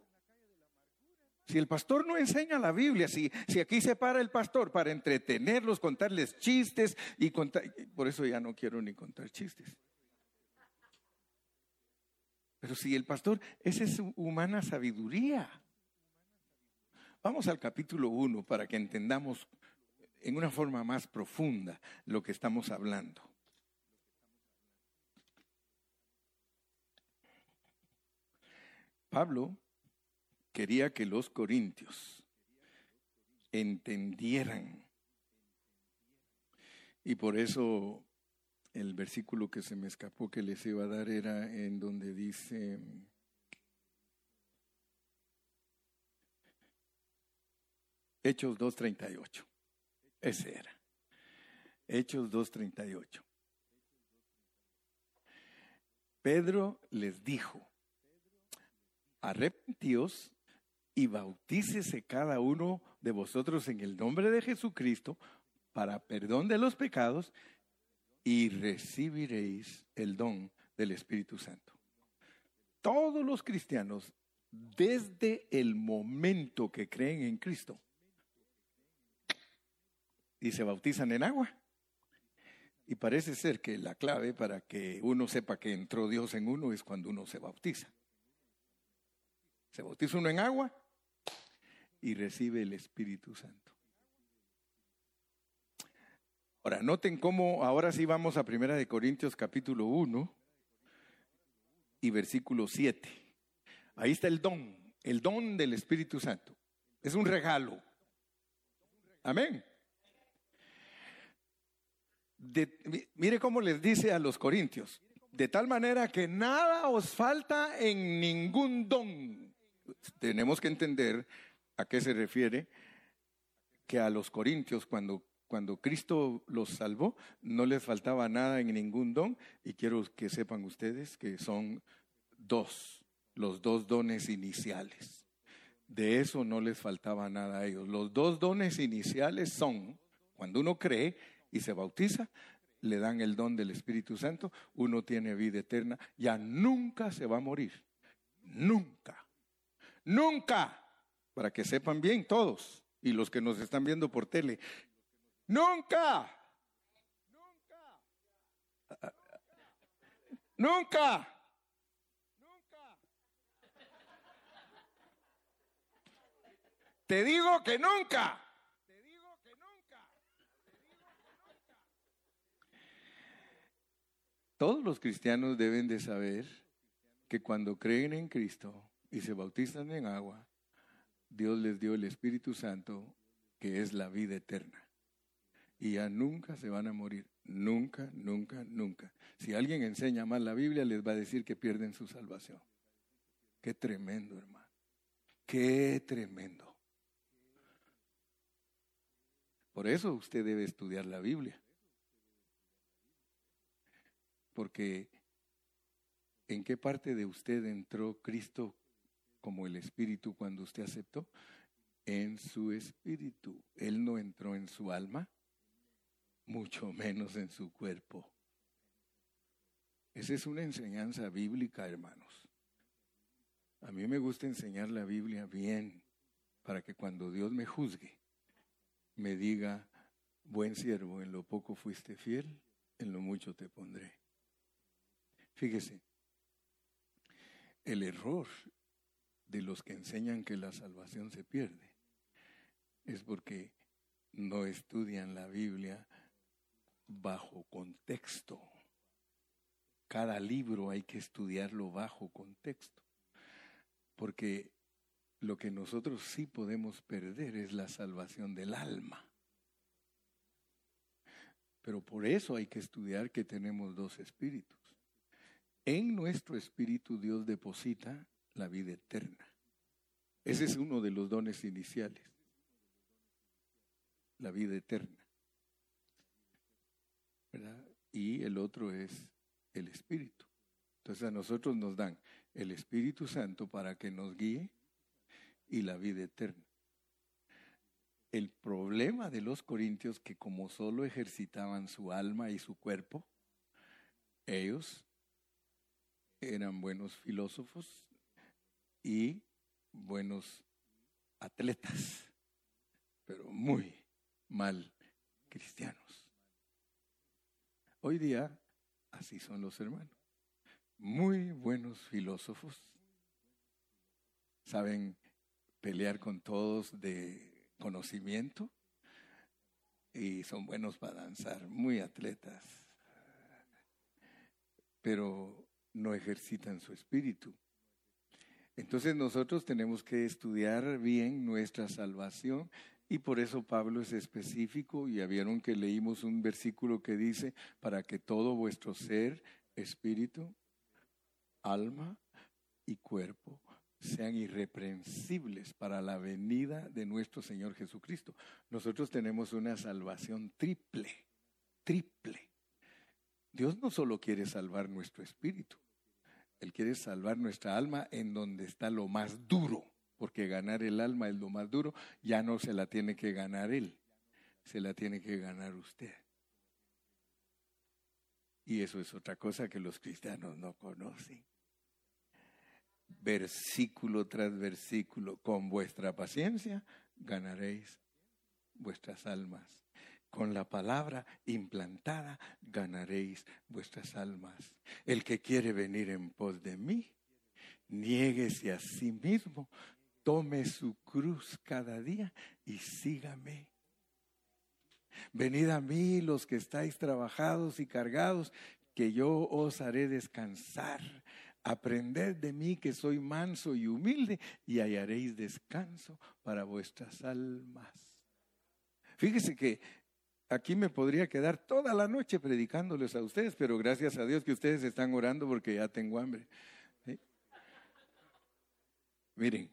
Si el pastor no enseña la Biblia, si, si aquí se para el pastor para entretenerlos, contarles chistes y contar, por eso ya no quiero ni contar chistes. Pero si el pastor, esa es su humana sabiduría. Vamos al capítulo 1 para que entendamos en una forma más profunda lo que estamos hablando. Pablo quería que los corintios entendieran. Y por eso el versículo que se me escapó que les iba a dar era en donde dice, Hechos 2.38. Ese era. Hechos 2.38. Pedro les dijo, arrepentíos y bautícese cada uno de vosotros en el nombre de Jesucristo para perdón de los pecados y recibiréis el don del Espíritu Santo. Todos los cristianos, desde el momento que creen en Cristo y se bautizan en agua, y parece ser que la clave para que uno sepa que entró Dios en uno es cuando uno se bautiza. Se bautiza uno en agua y recibe el Espíritu Santo. Ahora, noten cómo ahora sí vamos a Primera de Corintios capítulo 1 y versículo 7. Ahí está el don, el don del Espíritu Santo. Es un regalo. Amén. mire cómo les dice a los corintios, de tal manera que nada os falta en ningún don. Tenemos que entender ¿A qué se refiere? Que a los corintios cuando, cuando Cristo los salvó no les faltaba nada en ningún don y quiero que sepan ustedes que son dos, los dos dones iniciales. De eso no les faltaba nada a ellos. Los dos dones iniciales son, cuando uno cree y se bautiza, le dan el don del Espíritu Santo, uno tiene vida eterna, ya nunca se va a morir. Nunca. Nunca para que sepan bien todos y los que nos están viendo por tele. Nunca, nunca, nunca. Te digo que nunca. Te digo que nunca. Todos los cristianos deben de saber que cuando creen en Cristo y se bautizan en agua, Dios les dio el Espíritu Santo, que es la vida eterna. Y ya nunca se van a morir. Nunca, nunca, nunca. Si alguien enseña mal la Biblia, les va a decir que pierden su salvación. Qué tremendo, hermano. Qué tremendo. Por eso usted debe estudiar la Biblia. Porque ¿en qué parte de usted entró Cristo como el espíritu cuando usted aceptó, en su espíritu. Él no entró en su alma, mucho menos en su cuerpo. Esa es una enseñanza bíblica, hermanos. A mí me gusta enseñar la Biblia bien, para que cuando Dios me juzgue, me diga, buen siervo, en lo poco fuiste fiel, en lo mucho te pondré. Fíjese, el error de los que enseñan que la salvación se pierde es porque no estudian la Biblia bajo contexto. Cada libro hay que estudiarlo bajo contexto, porque lo que nosotros sí podemos perder es la salvación del alma. Pero por eso hay que estudiar que tenemos dos espíritus. En nuestro espíritu Dios deposita la vida eterna. Ese es uno de los dones iniciales. La vida eterna. Y el otro es el Espíritu. Entonces a nosotros nos dan el Espíritu Santo para que nos guíe y la vida eterna. El problema de los corintios que como solo ejercitaban su alma y su cuerpo, ellos eran buenos filósofos y buenos atletas, pero muy mal cristianos. Hoy día así son los hermanos. Muy buenos filósofos, saben pelear con todos de conocimiento y son buenos para danzar, muy atletas, pero no ejercitan su espíritu. Entonces nosotros tenemos que estudiar bien nuestra salvación y por eso Pablo es específico y ya vieron que leímos un versículo que dice, para que todo vuestro ser, espíritu, alma y cuerpo sean irreprensibles para la venida de nuestro Señor Jesucristo. Nosotros tenemos una salvación triple, triple. Dios no solo quiere salvar nuestro espíritu, Él quiere salvar nuestra alma en donde está lo más duro, porque ganar el alma es lo más duro, ya no se la tiene que ganar Él, se la tiene que ganar usted. Y eso es otra cosa que los cristianos no conocen versículo tras versículo, con vuestra paciencia ganaréis vuestras almas. Con la palabra implantada ganaréis vuestras almas. El que quiere venir en pos de mí, niéguese a sí mismo, tome su cruz cada día y sígame. Venid a mí los que estáis trabajados y cargados, que yo os haré descansar. Aprended de mí que soy manso y humilde y hallaréis descanso para vuestras almas. Fíjese que aquí me podría quedar toda la noche predicándoles a ustedes, pero gracias a Dios que ustedes están orando porque ya tengo hambre. Miren,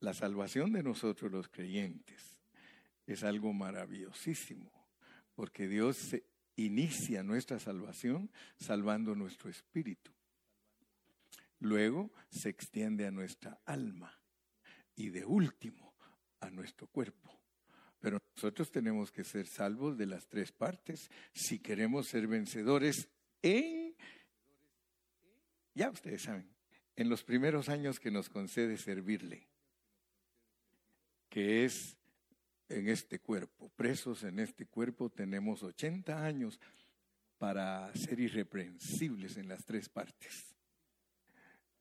la salvación de nosotros los creyentes es algo maravillosísimo, porque Dios inicia nuestra salvación salvando nuestro espíritu. Luego se extiende a nuestra alma y de último a nuestro cuerpo. Pero nosotros tenemos que ser salvos de las tres partes si queremos ser vencedores en, ya ustedes saben, en los primeros años que nos concede servirle, que es en este cuerpo, presos en este cuerpo, tenemos 80 años para ser irreprensibles en las tres partes.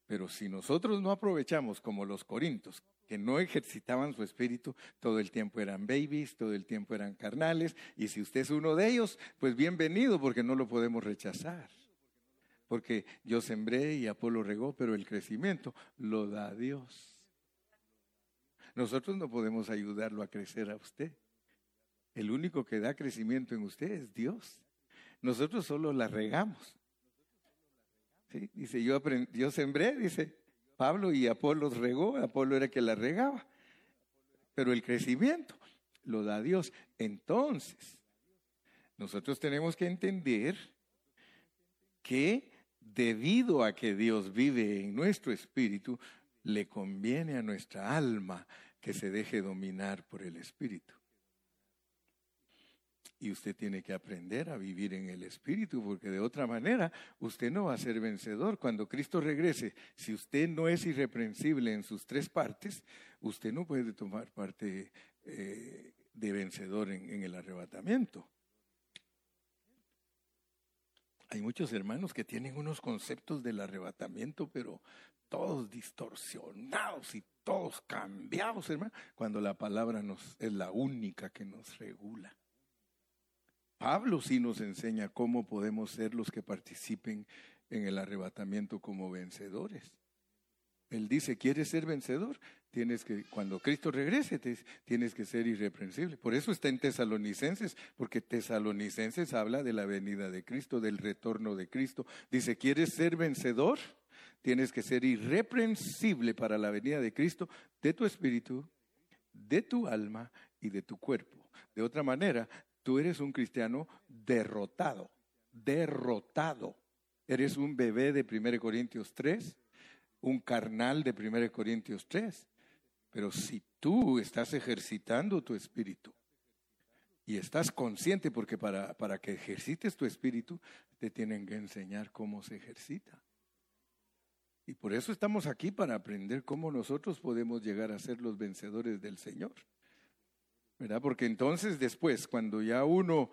Pero si nosotros no aprovechamos como los corintos, que no ejercitaban su espíritu, todo el tiempo eran babies, todo el tiempo eran carnales, y si usted es uno de ellos, pues bienvenido porque no lo podemos rechazar. Porque yo sembré y Apolo regó, pero el crecimiento lo da Dios. Nosotros no podemos ayudarlo a crecer a usted. El único que da crecimiento en usted es Dios. Nosotros solo la regamos. Dice, yo, yo sembré, dice Pablo, y Apolo regó, Apolo era que la regaba. Pero el crecimiento lo da Dios. Entonces, nosotros tenemos que entender que debido a que Dios vive en nuestro espíritu, le conviene a nuestra alma que se deje dominar por el espíritu. Y usted tiene que aprender a vivir en el Espíritu, porque de otra manera usted no va a ser vencedor. Cuando Cristo regrese, si usted no es irreprensible en sus tres partes, usted no puede tomar parte eh, de vencedor en el arrebatamiento. Hay muchos hermanos que tienen unos conceptos del arrebatamiento, pero todos distorsionados y todos cambiados, hermano, cuando la palabra nos, es la única que nos regula. Pablo sí nos enseña cómo podemos ser los que participen en el arrebatamiento como vencedores. Él dice, ¿quieres ser vencedor? Tienes que, cuando Cristo regrese, tienes que ser irreprensible. Por eso está en Tesalonicenses, porque Tesalonicenses habla de la venida de Cristo, del retorno de Cristo. Dice, ¿quieres ser vencedor? Tienes que ser irreprensible para la venida de Cristo, de tu espíritu, de tu alma y de tu cuerpo. De otra manera, tú eres un cristiano derrotado, derrotado. Eres un bebé de 1 Corintios 3 un carnal de 1 Corintios 3. Pero si tú estás ejercitando tu espíritu y estás consciente, porque para, para que ejercites tu espíritu, te tienen que enseñar cómo se ejercita. Y por eso estamos aquí para aprender cómo nosotros podemos llegar a ser los vencedores del Señor. ¿Verdad? Porque entonces después, cuando ya uno,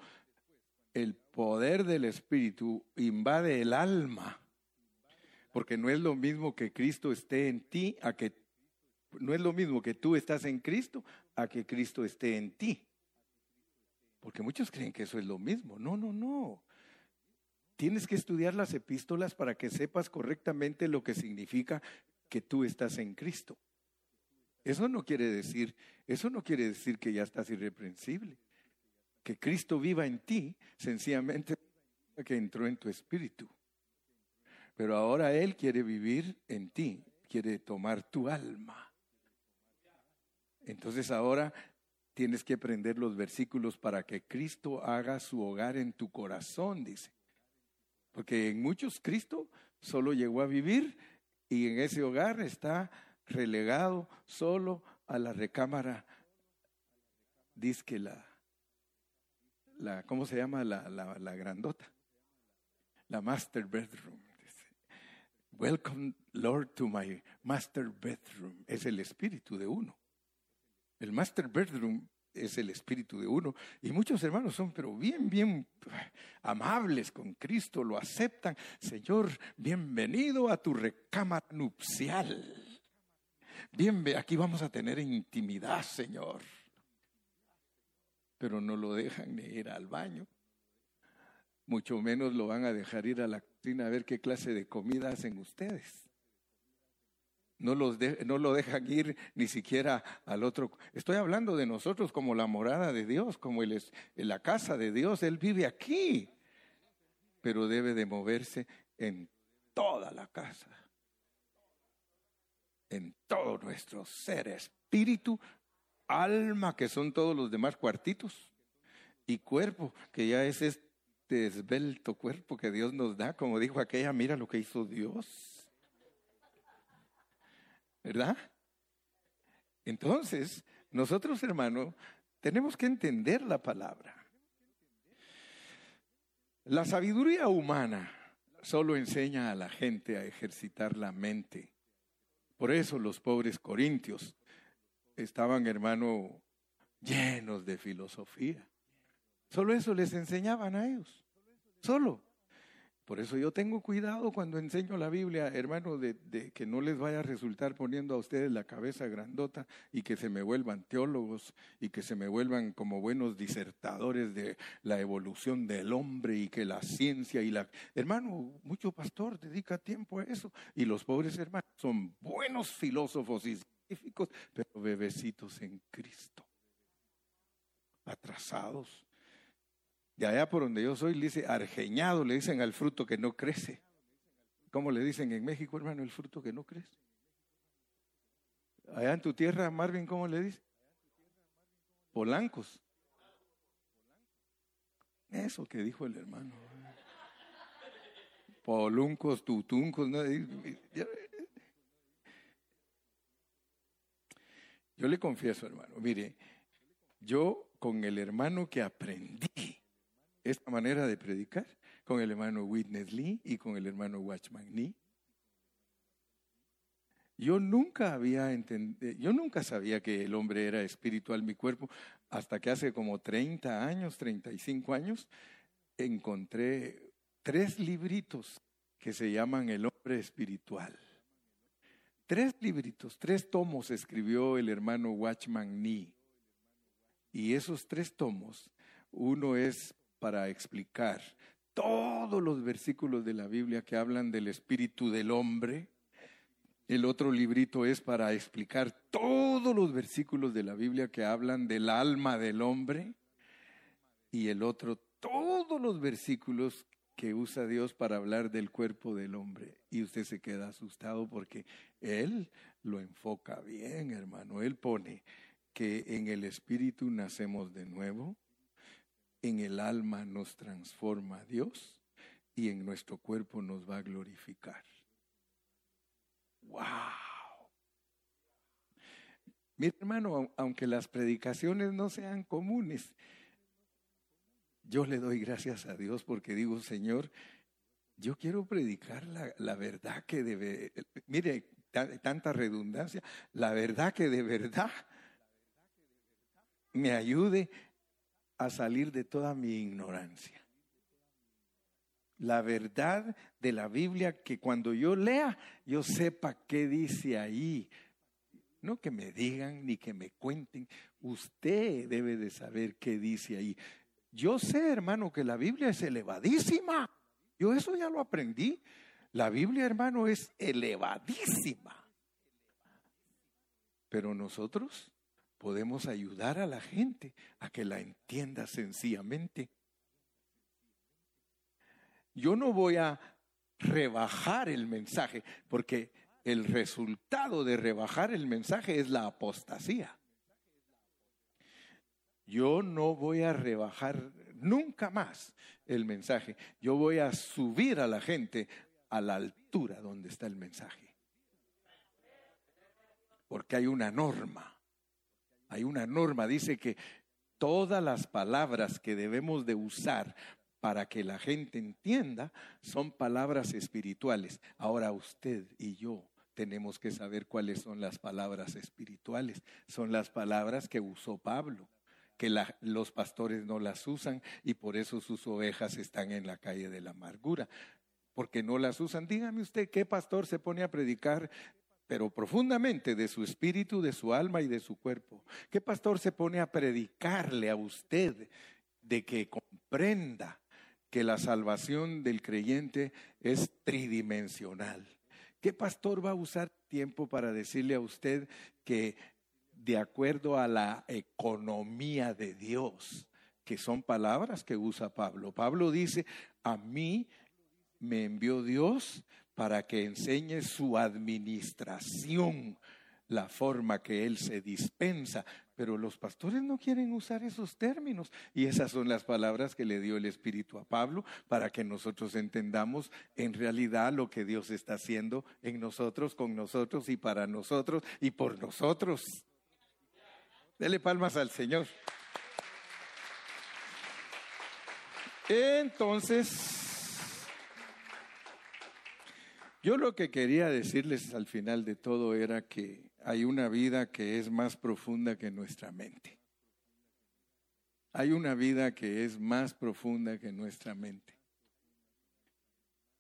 el poder del Espíritu invade el alma, porque no es lo mismo que Cristo esté en ti a que no es lo mismo que tú estás en Cristo a que Cristo esté en ti. Porque muchos creen que eso es lo mismo. No, no, no. Tienes que estudiar las epístolas para que sepas correctamente lo que significa que tú estás en Cristo. Eso no quiere decir, eso no quiere decir que ya estás irreprensible. Que Cristo viva en ti, sencillamente que entró en tu espíritu. Pero ahora Él quiere vivir en ti, quiere tomar tu alma. Entonces ahora tienes que aprender los versículos para que Cristo haga su hogar en tu corazón, dice. Porque en muchos Cristo solo llegó a vivir y en ese hogar está relegado solo a la recámara, dice que la, la ¿cómo se llama? La, la, la grandota, la master bedroom. Welcome, Lord, to my master bedroom. Es el espíritu de uno. El master bedroom es el espíritu de uno. Y muchos hermanos son, pero bien, bien amables con Cristo, lo aceptan. Señor, bienvenido a tu recámara nupcial. Bien, aquí vamos a tener intimidad, Señor. Pero no lo dejan ni ir al baño mucho menos lo van a dejar ir a la cocina a ver qué clase de comida hacen ustedes. No, los no lo dejan ir ni siquiera al otro. Estoy hablando de nosotros como la morada de Dios, como es, la casa de Dios. Él vive aquí, pero debe de moverse en toda la casa, en todo nuestro ser, espíritu, alma, que son todos los demás cuartitos, y cuerpo, que ya es este esbelto cuerpo que Dios nos da, como dijo aquella, mira lo que hizo Dios. ¿Verdad? Entonces, nosotros, hermano, tenemos que entender la palabra. La sabiduría humana solo enseña a la gente a ejercitar la mente. Por eso los pobres corintios estaban, hermano, llenos de filosofía. Solo eso les enseñaban a ellos. Solo. Por eso yo tengo cuidado cuando enseño la Biblia, hermano, de, que no les vaya a resultar poniendo a ustedes la cabeza grandota y que se me vuelvan teólogos y que se me vuelvan como buenos disertadores de la evolución del hombre y que la ciencia y la... Hermano, mucho pastor dedica tiempo a eso y los pobres hermanos son buenos filósofos y científicos, pero bebecitos en Cristo, atrasados de allá por donde yo soy, le dice argeñado, le dicen al fruto que no crece. ¿Cómo le dicen en México, hermano, el fruto que no crece? Allá en tu tierra, Marvin, ¿cómo le dice? Polancos. Eso que dijo el hermano. poluncos, tutuncos. Yo le confieso, hermano, mire, yo con el hermano que aprendí esta manera de predicar, con el hermano Witness Lee y con el hermano Watchman Lee, yo nunca había entendido, yo nunca sabía que el hombre era espiritual, mi cuerpo, hasta que hace como 30 años, 35 años, encontré tres libritos que se llaman El hombre espiritual. Tres libritos, tres tomos escribió el hermano Watchman Nee. Y esos tres tomos, uno es para explicar todos los versículos de la Biblia que hablan del espíritu del hombre, el otro librito es para explicar todos los versículos de la Biblia que hablan del alma del hombre. Y el otro, todos los versículos que usa Dios para hablar del cuerpo del hombre. Y usted se queda asustado porque Él lo enfoca bien, hermano. Él pone que en el espíritu nacemos de nuevo, en el alma nos transforma Dios y en nuestro cuerpo nos va a glorificar. ¡Wow! Mi hermano, aunque las predicaciones no sean comunes, yo le doy gracias a Dios porque digo, Señor, yo quiero predicar la, verdad que debe, mire, tanta redundancia, la verdad que de verdad me ayude a salir de toda mi ignorancia la verdad de la Biblia que cuando yo lea, yo sepa qué dice ahí. No que me digan ni que me cuenten. Usted debe de saber qué dice ahí. Yo sé, hermano, que la Biblia es elevadísima. Yo eso ya lo aprendí. La Biblia, hermano, es elevadísima. Pero nosotros podemos ayudar a la gente a que la entienda sencillamente. Yo no voy a rebajar el mensaje, porque el resultado de rebajar el mensaje es la apostasía. Yo no voy a rebajar nunca más el mensaje. Yo voy a subir a la gente a la altura donde está el mensaje. Porque hay una norma. Hay una norma. Dice que todas las palabras que debemos de usar para que la gente entienda, son palabras espirituales. Ahora usted y yo tenemos que saber cuáles son las palabras espirituales. Son las palabras que usó Pablo, que los pastores no las usan y por eso sus ovejas están en la calle de la amargura. Porque no las usan. Dígame usted qué pastor se pone a predicar pero profundamente de su espíritu, de su alma y de su cuerpo. ¿Qué pastor se pone a predicarle a usted de que comprenda que la salvación del creyente es tridimensional. ¿Qué pastor va a usar tiempo para decirle a usted que de acuerdo a la economía de Dios, que son palabras que usa Pablo? Pablo dice, a mí me envió Dios para que enseñe su administración, la forma que Él se dispensa pero los pastores no quieren usar esos términos. Y esas son las palabras que le dio el Espíritu a Pablo para que nosotros entendamos en realidad lo que Dios está haciendo en nosotros, con nosotros y para nosotros y por nosotros. Dele palmas al Señor. Entonces, yo lo que quería decirles al final de todo era que hay una vida que es más profunda que nuestra mente. Hay una vida que es más profunda que nuestra mente.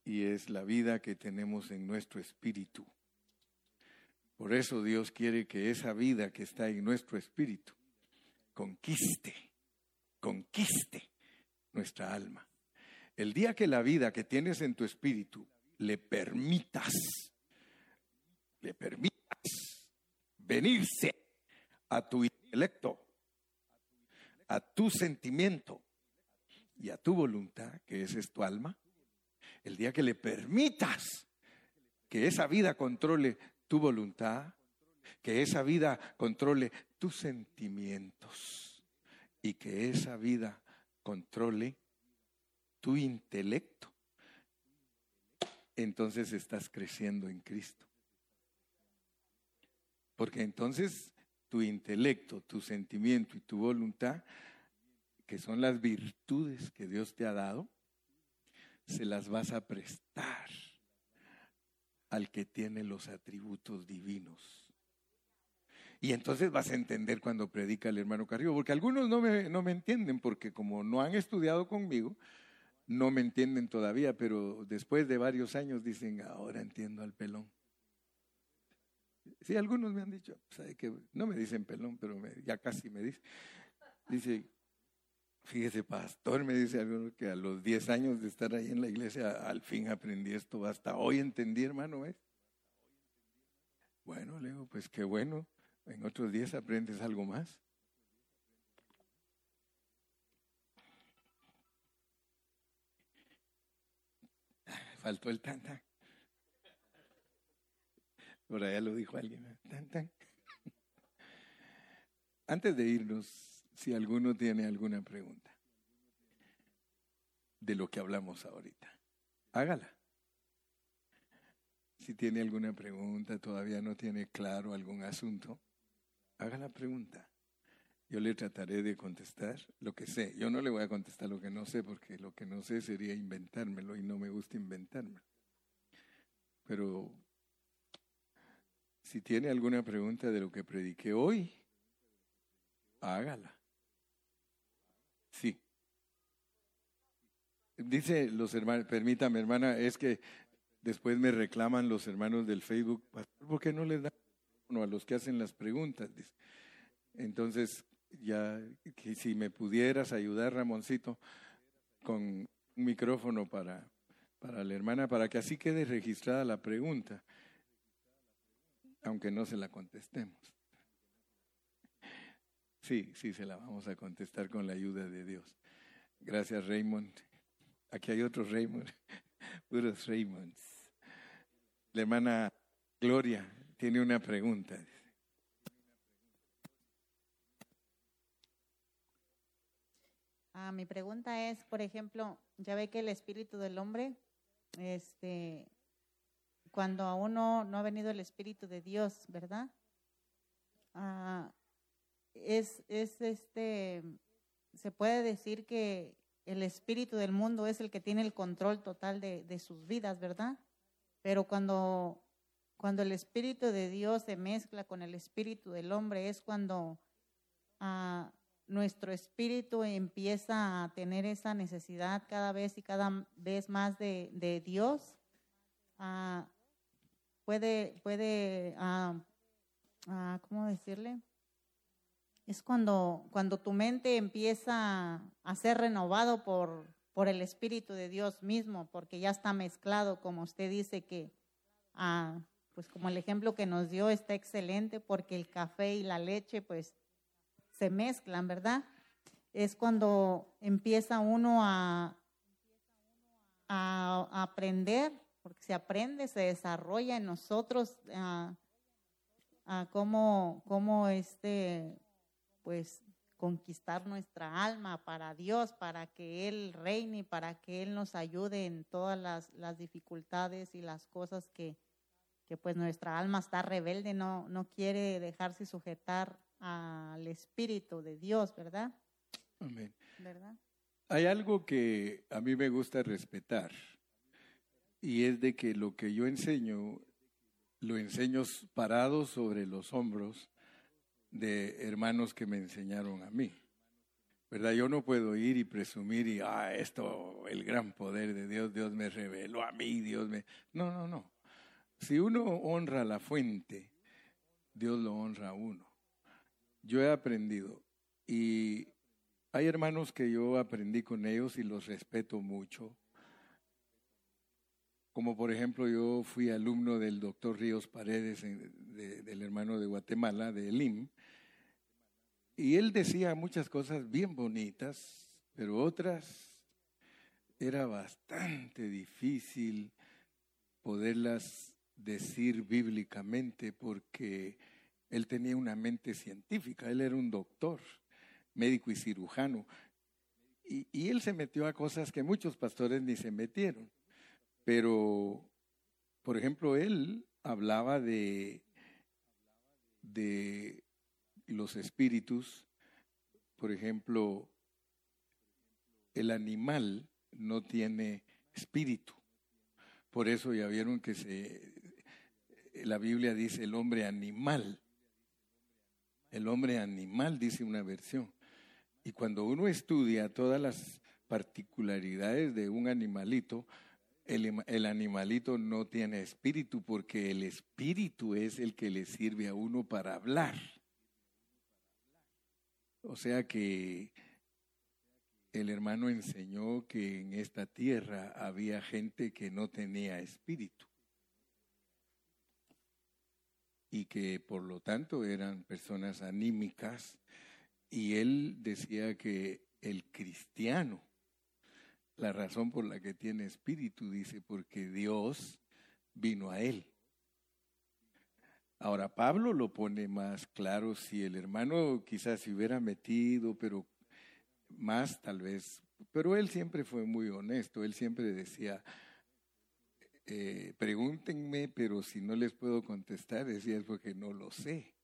Y es la vida que tenemos en nuestro espíritu. Por eso Dios quiere que esa vida que está en nuestro espíritu conquiste, conquiste nuestra alma. El día que la vida que tienes en tu espíritu le permitas, le permitas venirse a tu intelecto, a tu sentimiento y a tu voluntad, que esa es tu alma, el día que le permitas que esa vida controle tu voluntad, que esa vida controle tus sentimientos y que esa vida controle tu intelecto, entonces estás creciendo en Cristo. Porque entonces tu intelecto, tu sentimiento y tu voluntad, que son las virtudes que Dios te ha dado, se las vas a prestar al que tiene los atributos divinos. Y entonces vas a entender cuando predica el hermano Carrillo, porque algunos no me, no me entienden, porque como no han estudiado conmigo, no me entienden todavía, pero después de varios años dicen, ahora entiendo al pelón. Sí, algunos me han dicho, ¿sabe que No me dicen pelón, pero ya casi me dicen. Dice, fíjese, pastor, me dice alguno que a los 10 años de estar ahí en la iglesia, al fin aprendí esto, hasta hoy entendí, hermano, ¿ves? Bueno, le digo, pues qué bueno, en otros días aprendes algo más. Faltó el tan Por allá lo dijo alguien. Antes de irnos, si alguno tiene alguna pregunta de lo que hablamos ahorita, hágala. Si tiene alguna pregunta, todavía no tiene claro algún asunto, haga la pregunta. Yo le trataré de contestar lo que sé. Yo no le voy a contestar lo que no sé porque lo que no sé sería inventármelo y no me gusta inventármelo. Pero si tiene alguna pregunta de lo que prediqué hoy, hágala. Sí. Dice los hermanos, permítame hermana, es que después me reclaman los hermanos del Facebook, ¿por qué no les da a los que hacen las preguntas? Entonces, ya que si me pudieras ayudar, Ramoncito, con un micrófono para, para la hermana, para que así quede registrada la pregunta, aunque no se la contestemos. Sí, sí, se la vamos a contestar con la ayuda de Dios. Gracias, Raymond. Aquí hay otro Raymond, puros Raymonds. La hermana Gloria tiene una pregunta. Ah, mi pregunta es, por ejemplo, ya ve que el espíritu del hombre, este, cuando aún no, no ha venido el espíritu de Dios, ¿verdad? Ah, es, es este, se puede decir que el espíritu del mundo es el que tiene el control total de, sus vidas, ¿verdad? Pero cuando, cuando el espíritu de Dios se mezcla con el espíritu del hombre es cuando ah, nuestro espíritu empieza a tener esa necesidad cada vez y cada vez más de, Dios, ah, puede, puede ah, ah, ¿cómo decirle? Es cuando, cuando tu mente empieza a ser renovado por, por el Espíritu de Dios mismo, porque ya está mezclado, como usted dice que, pues como el ejemplo que nos dio está excelente, porque el café y la leche, pues se mezclan, ¿verdad? Es cuando empieza uno a, a, aprender, porque se aprende, se desarrolla en nosotros a, a cómo, cómo este, pues conquistar nuestra alma para Dios, para que Él reine, para que Él nos ayude en todas las, las dificultades y las cosas que, que, pues nuestra alma está rebelde, no, no quiere dejarse sujetar al Espíritu de Dios, ¿verdad? Amén. ¿Verdad? Hay algo que a mí me gusta respetar y es de que lo que yo enseño, lo enseño parado sobre los hombros de hermanos que me enseñaron a mí. ¿Verdad? Yo no puedo ir y presumir y, ah, esto, el gran poder de Dios, Dios me reveló a mí, Dios me... No, no, no. Si uno honra la fuente, Dios lo honra a uno yo he aprendido y hay hermanos que yo aprendí con ellos y los respeto mucho. Como por ejemplo yo fui alumno del doctor Ríos Paredes, del hermano de Guatemala, de Elim, y él decía muchas cosas bien bonitas, pero otras era bastante difícil poderlas decir bíblicamente porque él tenía una mente científica, él era un doctor, médico y cirujano. Y, él se metió a cosas que muchos pastores ni se metieron. Pero por ejemplo, él hablaba de, de los espíritus, por ejemplo, el animal no tiene espíritu. Por eso ya vieron que se, la Biblia dice el hombre animal. El hombre animal dice una versión. Y cuando uno estudia todas las particularidades de un animalito, el, animalito no tiene espíritu porque el espíritu es el que le sirve a uno para hablar. O sea que el hermano enseñó que en esta tierra había gente que no tenía espíritu y que por lo tanto eran personas anímicas y él decía que el cristiano, la razón por la que tiene espíritu, dice, porque Dios vino a él. Ahora Pablo lo pone más claro, si el hermano quizás se hubiera metido, pero más tal vez, pero él siempre fue muy honesto, él siempre decía, eh, pregúntenme, pero si no les puedo contestar, decía es porque no lo sé,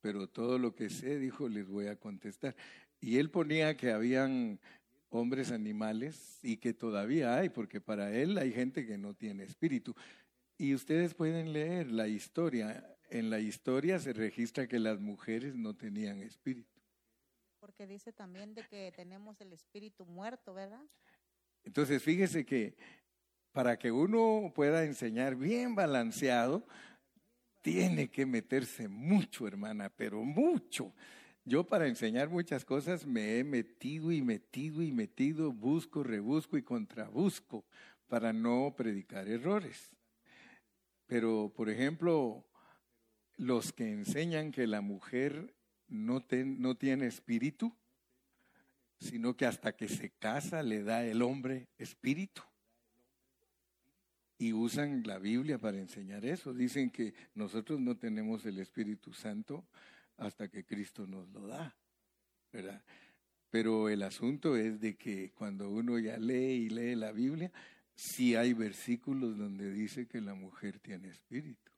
pero todo lo que sé, dijo, les voy a contestar. Y él ponía que habían hombres animales y que todavía hay, porque para él hay gente que no tiene espíritu. Y ustedes pueden leer la historia. En la historia se registra que las mujeres no tenían espíritu. Porque dice también de que tenemos el espíritu muerto, ¿verdad? Entonces, fíjese que para que uno pueda enseñar bien balanceado, tiene que meterse mucho, hermana, pero mucho. Yo para enseñar muchas cosas me he metido y metido y metido, busco, rebusco y contrabusco para no predicar errores. Pero, por ejemplo, los que enseñan que la mujer no, no tiene espíritu, sino que hasta que se casa le da el hombre espíritu. Y usan la Biblia para enseñar eso. Dicen que nosotros no tenemos el Espíritu Santo hasta que Cristo nos lo da. Pero el asunto es de que cuando uno ya lee y lee la Biblia, sí hay versículos donde dice que la mujer tiene espíritu.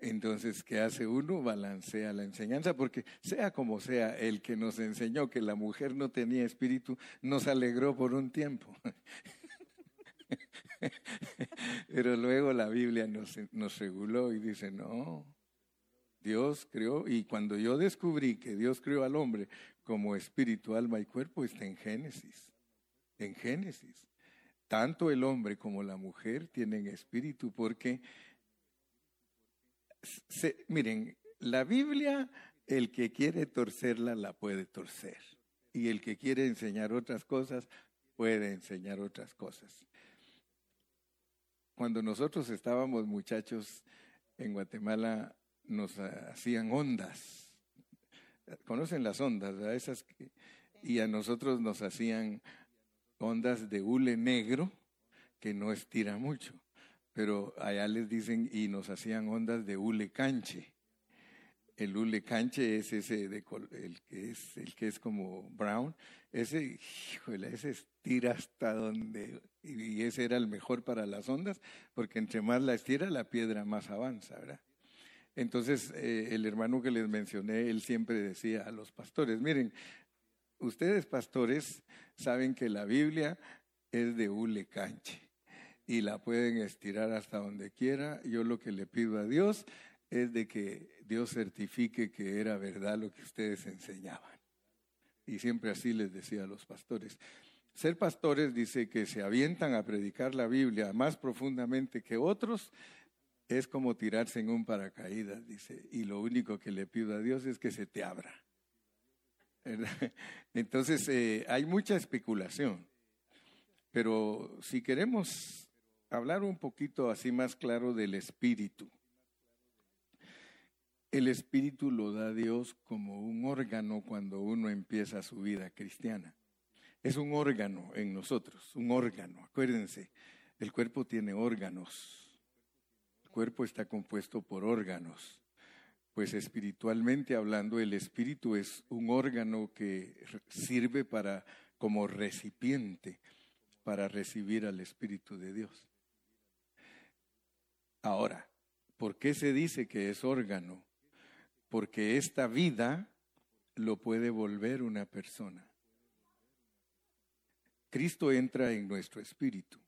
Entonces, ¿qué hace uno? Balancea la enseñanza, porque sea como sea, el que nos enseñó que la mujer no tenía espíritu, nos alegró por un tiempo. Pero luego la Biblia nos, reguló y dice, no, Dios creó, y cuando yo descubrí que Dios creó al hombre como espíritu, alma y cuerpo, está en Génesis. En Génesis. Tanto el hombre como la mujer tienen espíritu porque miren, la Biblia, el que quiere torcerla, la puede torcer. Y el que quiere enseñar otras cosas, puede enseñar otras cosas. Cuando nosotros estábamos muchachos en Guatemala, nos hacían ondas. ¿Conocen las ondas? Esas y a nosotros nos hacían ondas de hule negro que no estira mucho pero allá les dicen y nos hacían ondas de hule canche. El hule canche es ese de, el que es el que es como brown, ese híjole, ese estira hasta donde y ese era el mejor para las ondas, porque entre más la estira la piedra más avanza, ¿verdad? Entonces eh, el hermano que les mencioné, él siempre decía a los pastores, miren, ustedes pastores saben que la Biblia es de hule canche y la pueden estirar hasta donde quiera. Yo lo que le pido a Dios es de que Dios certifique que era verdad lo que ustedes enseñaban. Y siempre así les decía a los pastores. Ser pastores dice que se avientan a predicar la Biblia más profundamente que otros es como tirarse en un paracaídas, dice, y lo único que le pido a Dios es que se te abra. Entonces, eh, hay mucha especulación, pero si queremos hablar un poquito así más claro del espíritu. El espíritu lo da Dios como un órgano cuando uno empieza su vida cristiana. Es un órgano en nosotros, un órgano. Acuérdense, el cuerpo tiene órganos. El cuerpo está compuesto por órganos. Pues espiritualmente hablando, el espíritu es un órgano que sirve para como recipiente para recibir al espíritu de Dios. Ahora, ¿por qué se dice que es órgano? Porque esta vida lo puede volver una persona. Cristo entra en nuestro espíritu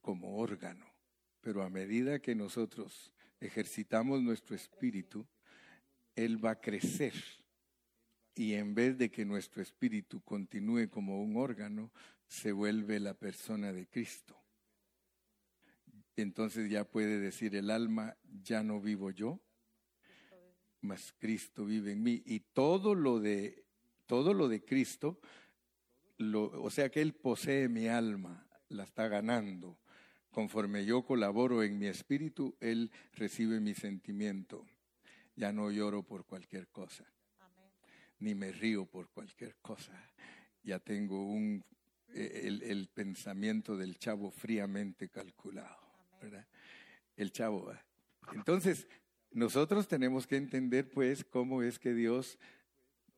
como órgano, pero a medida que nosotros ejercitamos nuestro espíritu, Él va a crecer. Y en vez de que nuestro espíritu continúe como un órgano, se vuelve la persona de Cristo. Entonces ya puede decir el alma, ya no vivo yo, mas Cristo vive en mí. Y todo lo de, todo lo de Cristo o sea que Él posee mi alma, la está ganando. Conforme yo colaboro en mi espíritu, Él recibe mi sentimiento. Ya no lloro por cualquier cosa, ni me río por cualquier cosa. Ya tengo un, e, el, pensamiento del chavo fríamente calculado. El chavo. Entonces, nosotros tenemos que entender, pues, cómo es que Dios,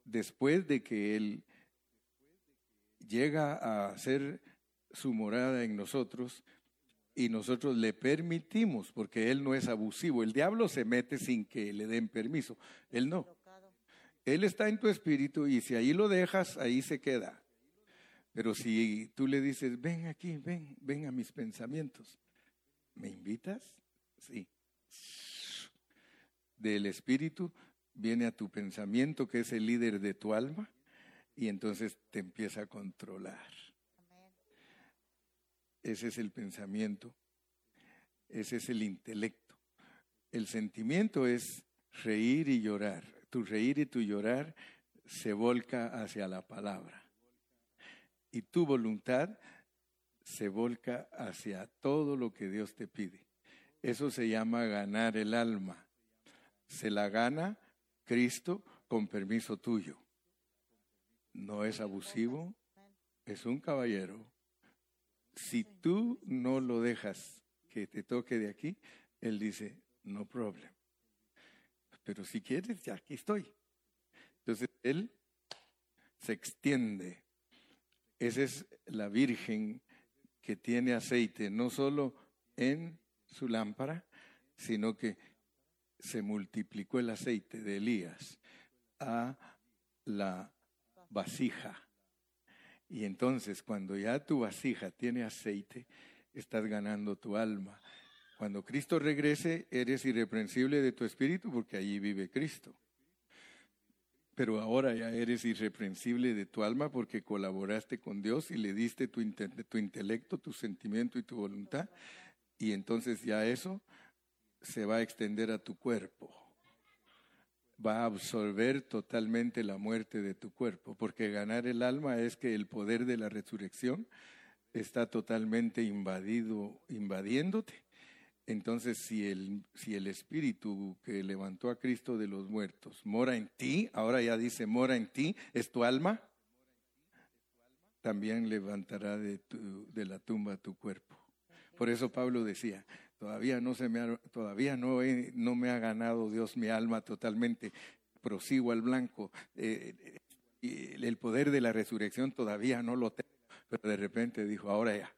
después de que Él llega a hacer su morada en nosotros y nosotros le permitimos, porque Él no es abusivo. El diablo se mete sin que le den permiso. Él no. Él está en tu espíritu y si ahí lo dejas, ahí se queda. Pero si tú le dices, ven aquí, ven, ven a mis pensamientos, ¿me invitas? Sí. Del espíritu viene a tu pensamiento, que es el líder de tu alma, y entonces te empieza a controlar. Ese es el pensamiento, ese es el intelecto. El sentimiento es reír y llorar. Tu reír y tu llorar se volca hacia la palabra. Y tu voluntad se volca hacia todo lo que Dios te pide. Eso se llama ganar el alma. Se la gana Cristo con permiso tuyo no es abusivo, es un caballero. Si tú no lo dejas que te toque de aquí, él dice, no problem. Pero si quieres, ya aquí estoy. Entonces él se extiende. Esa es la Virgen que tiene aceite, no solo en su lámpara, sino que se multiplicó el aceite de Elías a la vasija. Y entonces cuando ya tu vasija tiene aceite, estás ganando tu alma. Cuando Cristo regrese, eres irreprensible de tu espíritu porque allí vive Cristo. Pero ahora ya eres irreprensible de tu alma porque colaboraste con Dios y le diste tu, tu intelecto, tu sentimiento y tu voluntad. Y entonces ya eso se va a extender a tu cuerpo va a absorber totalmente la muerte de tu cuerpo, porque ganar el alma es que el poder de la resurrección está totalmente invadido, invadiéndote. Entonces, si el, si el espíritu que levantó a Cristo de los muertos mora en ti, ahora ya dice mora en ti, es tu alma, también levantará de, tu, de la tumba tu cuerpo. Por eso Pablo decía, Todavía no, se me ha, todavía no, no me ha ganado Dios mi alma totalmente. Prosigo al blanco. Eh, y el poder de la resurrección todavía no lo tengo. Pero de repente dijo, ahora ya.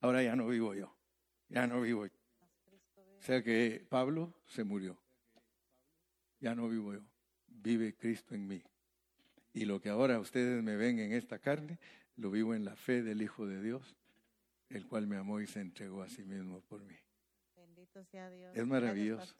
Ahora ya no vivo yo. Ya no vivo yo. O sea que Pablo se murió. Ya no vivo yo. Vive Cristo en mí. Y lo que ahora ustedes me ven en esta carne, lo vivo en la fe del Hijo de Dios, el cual me amó y se entregó a sí mismo por mí. Bendito sea Dios. Es maravilloso.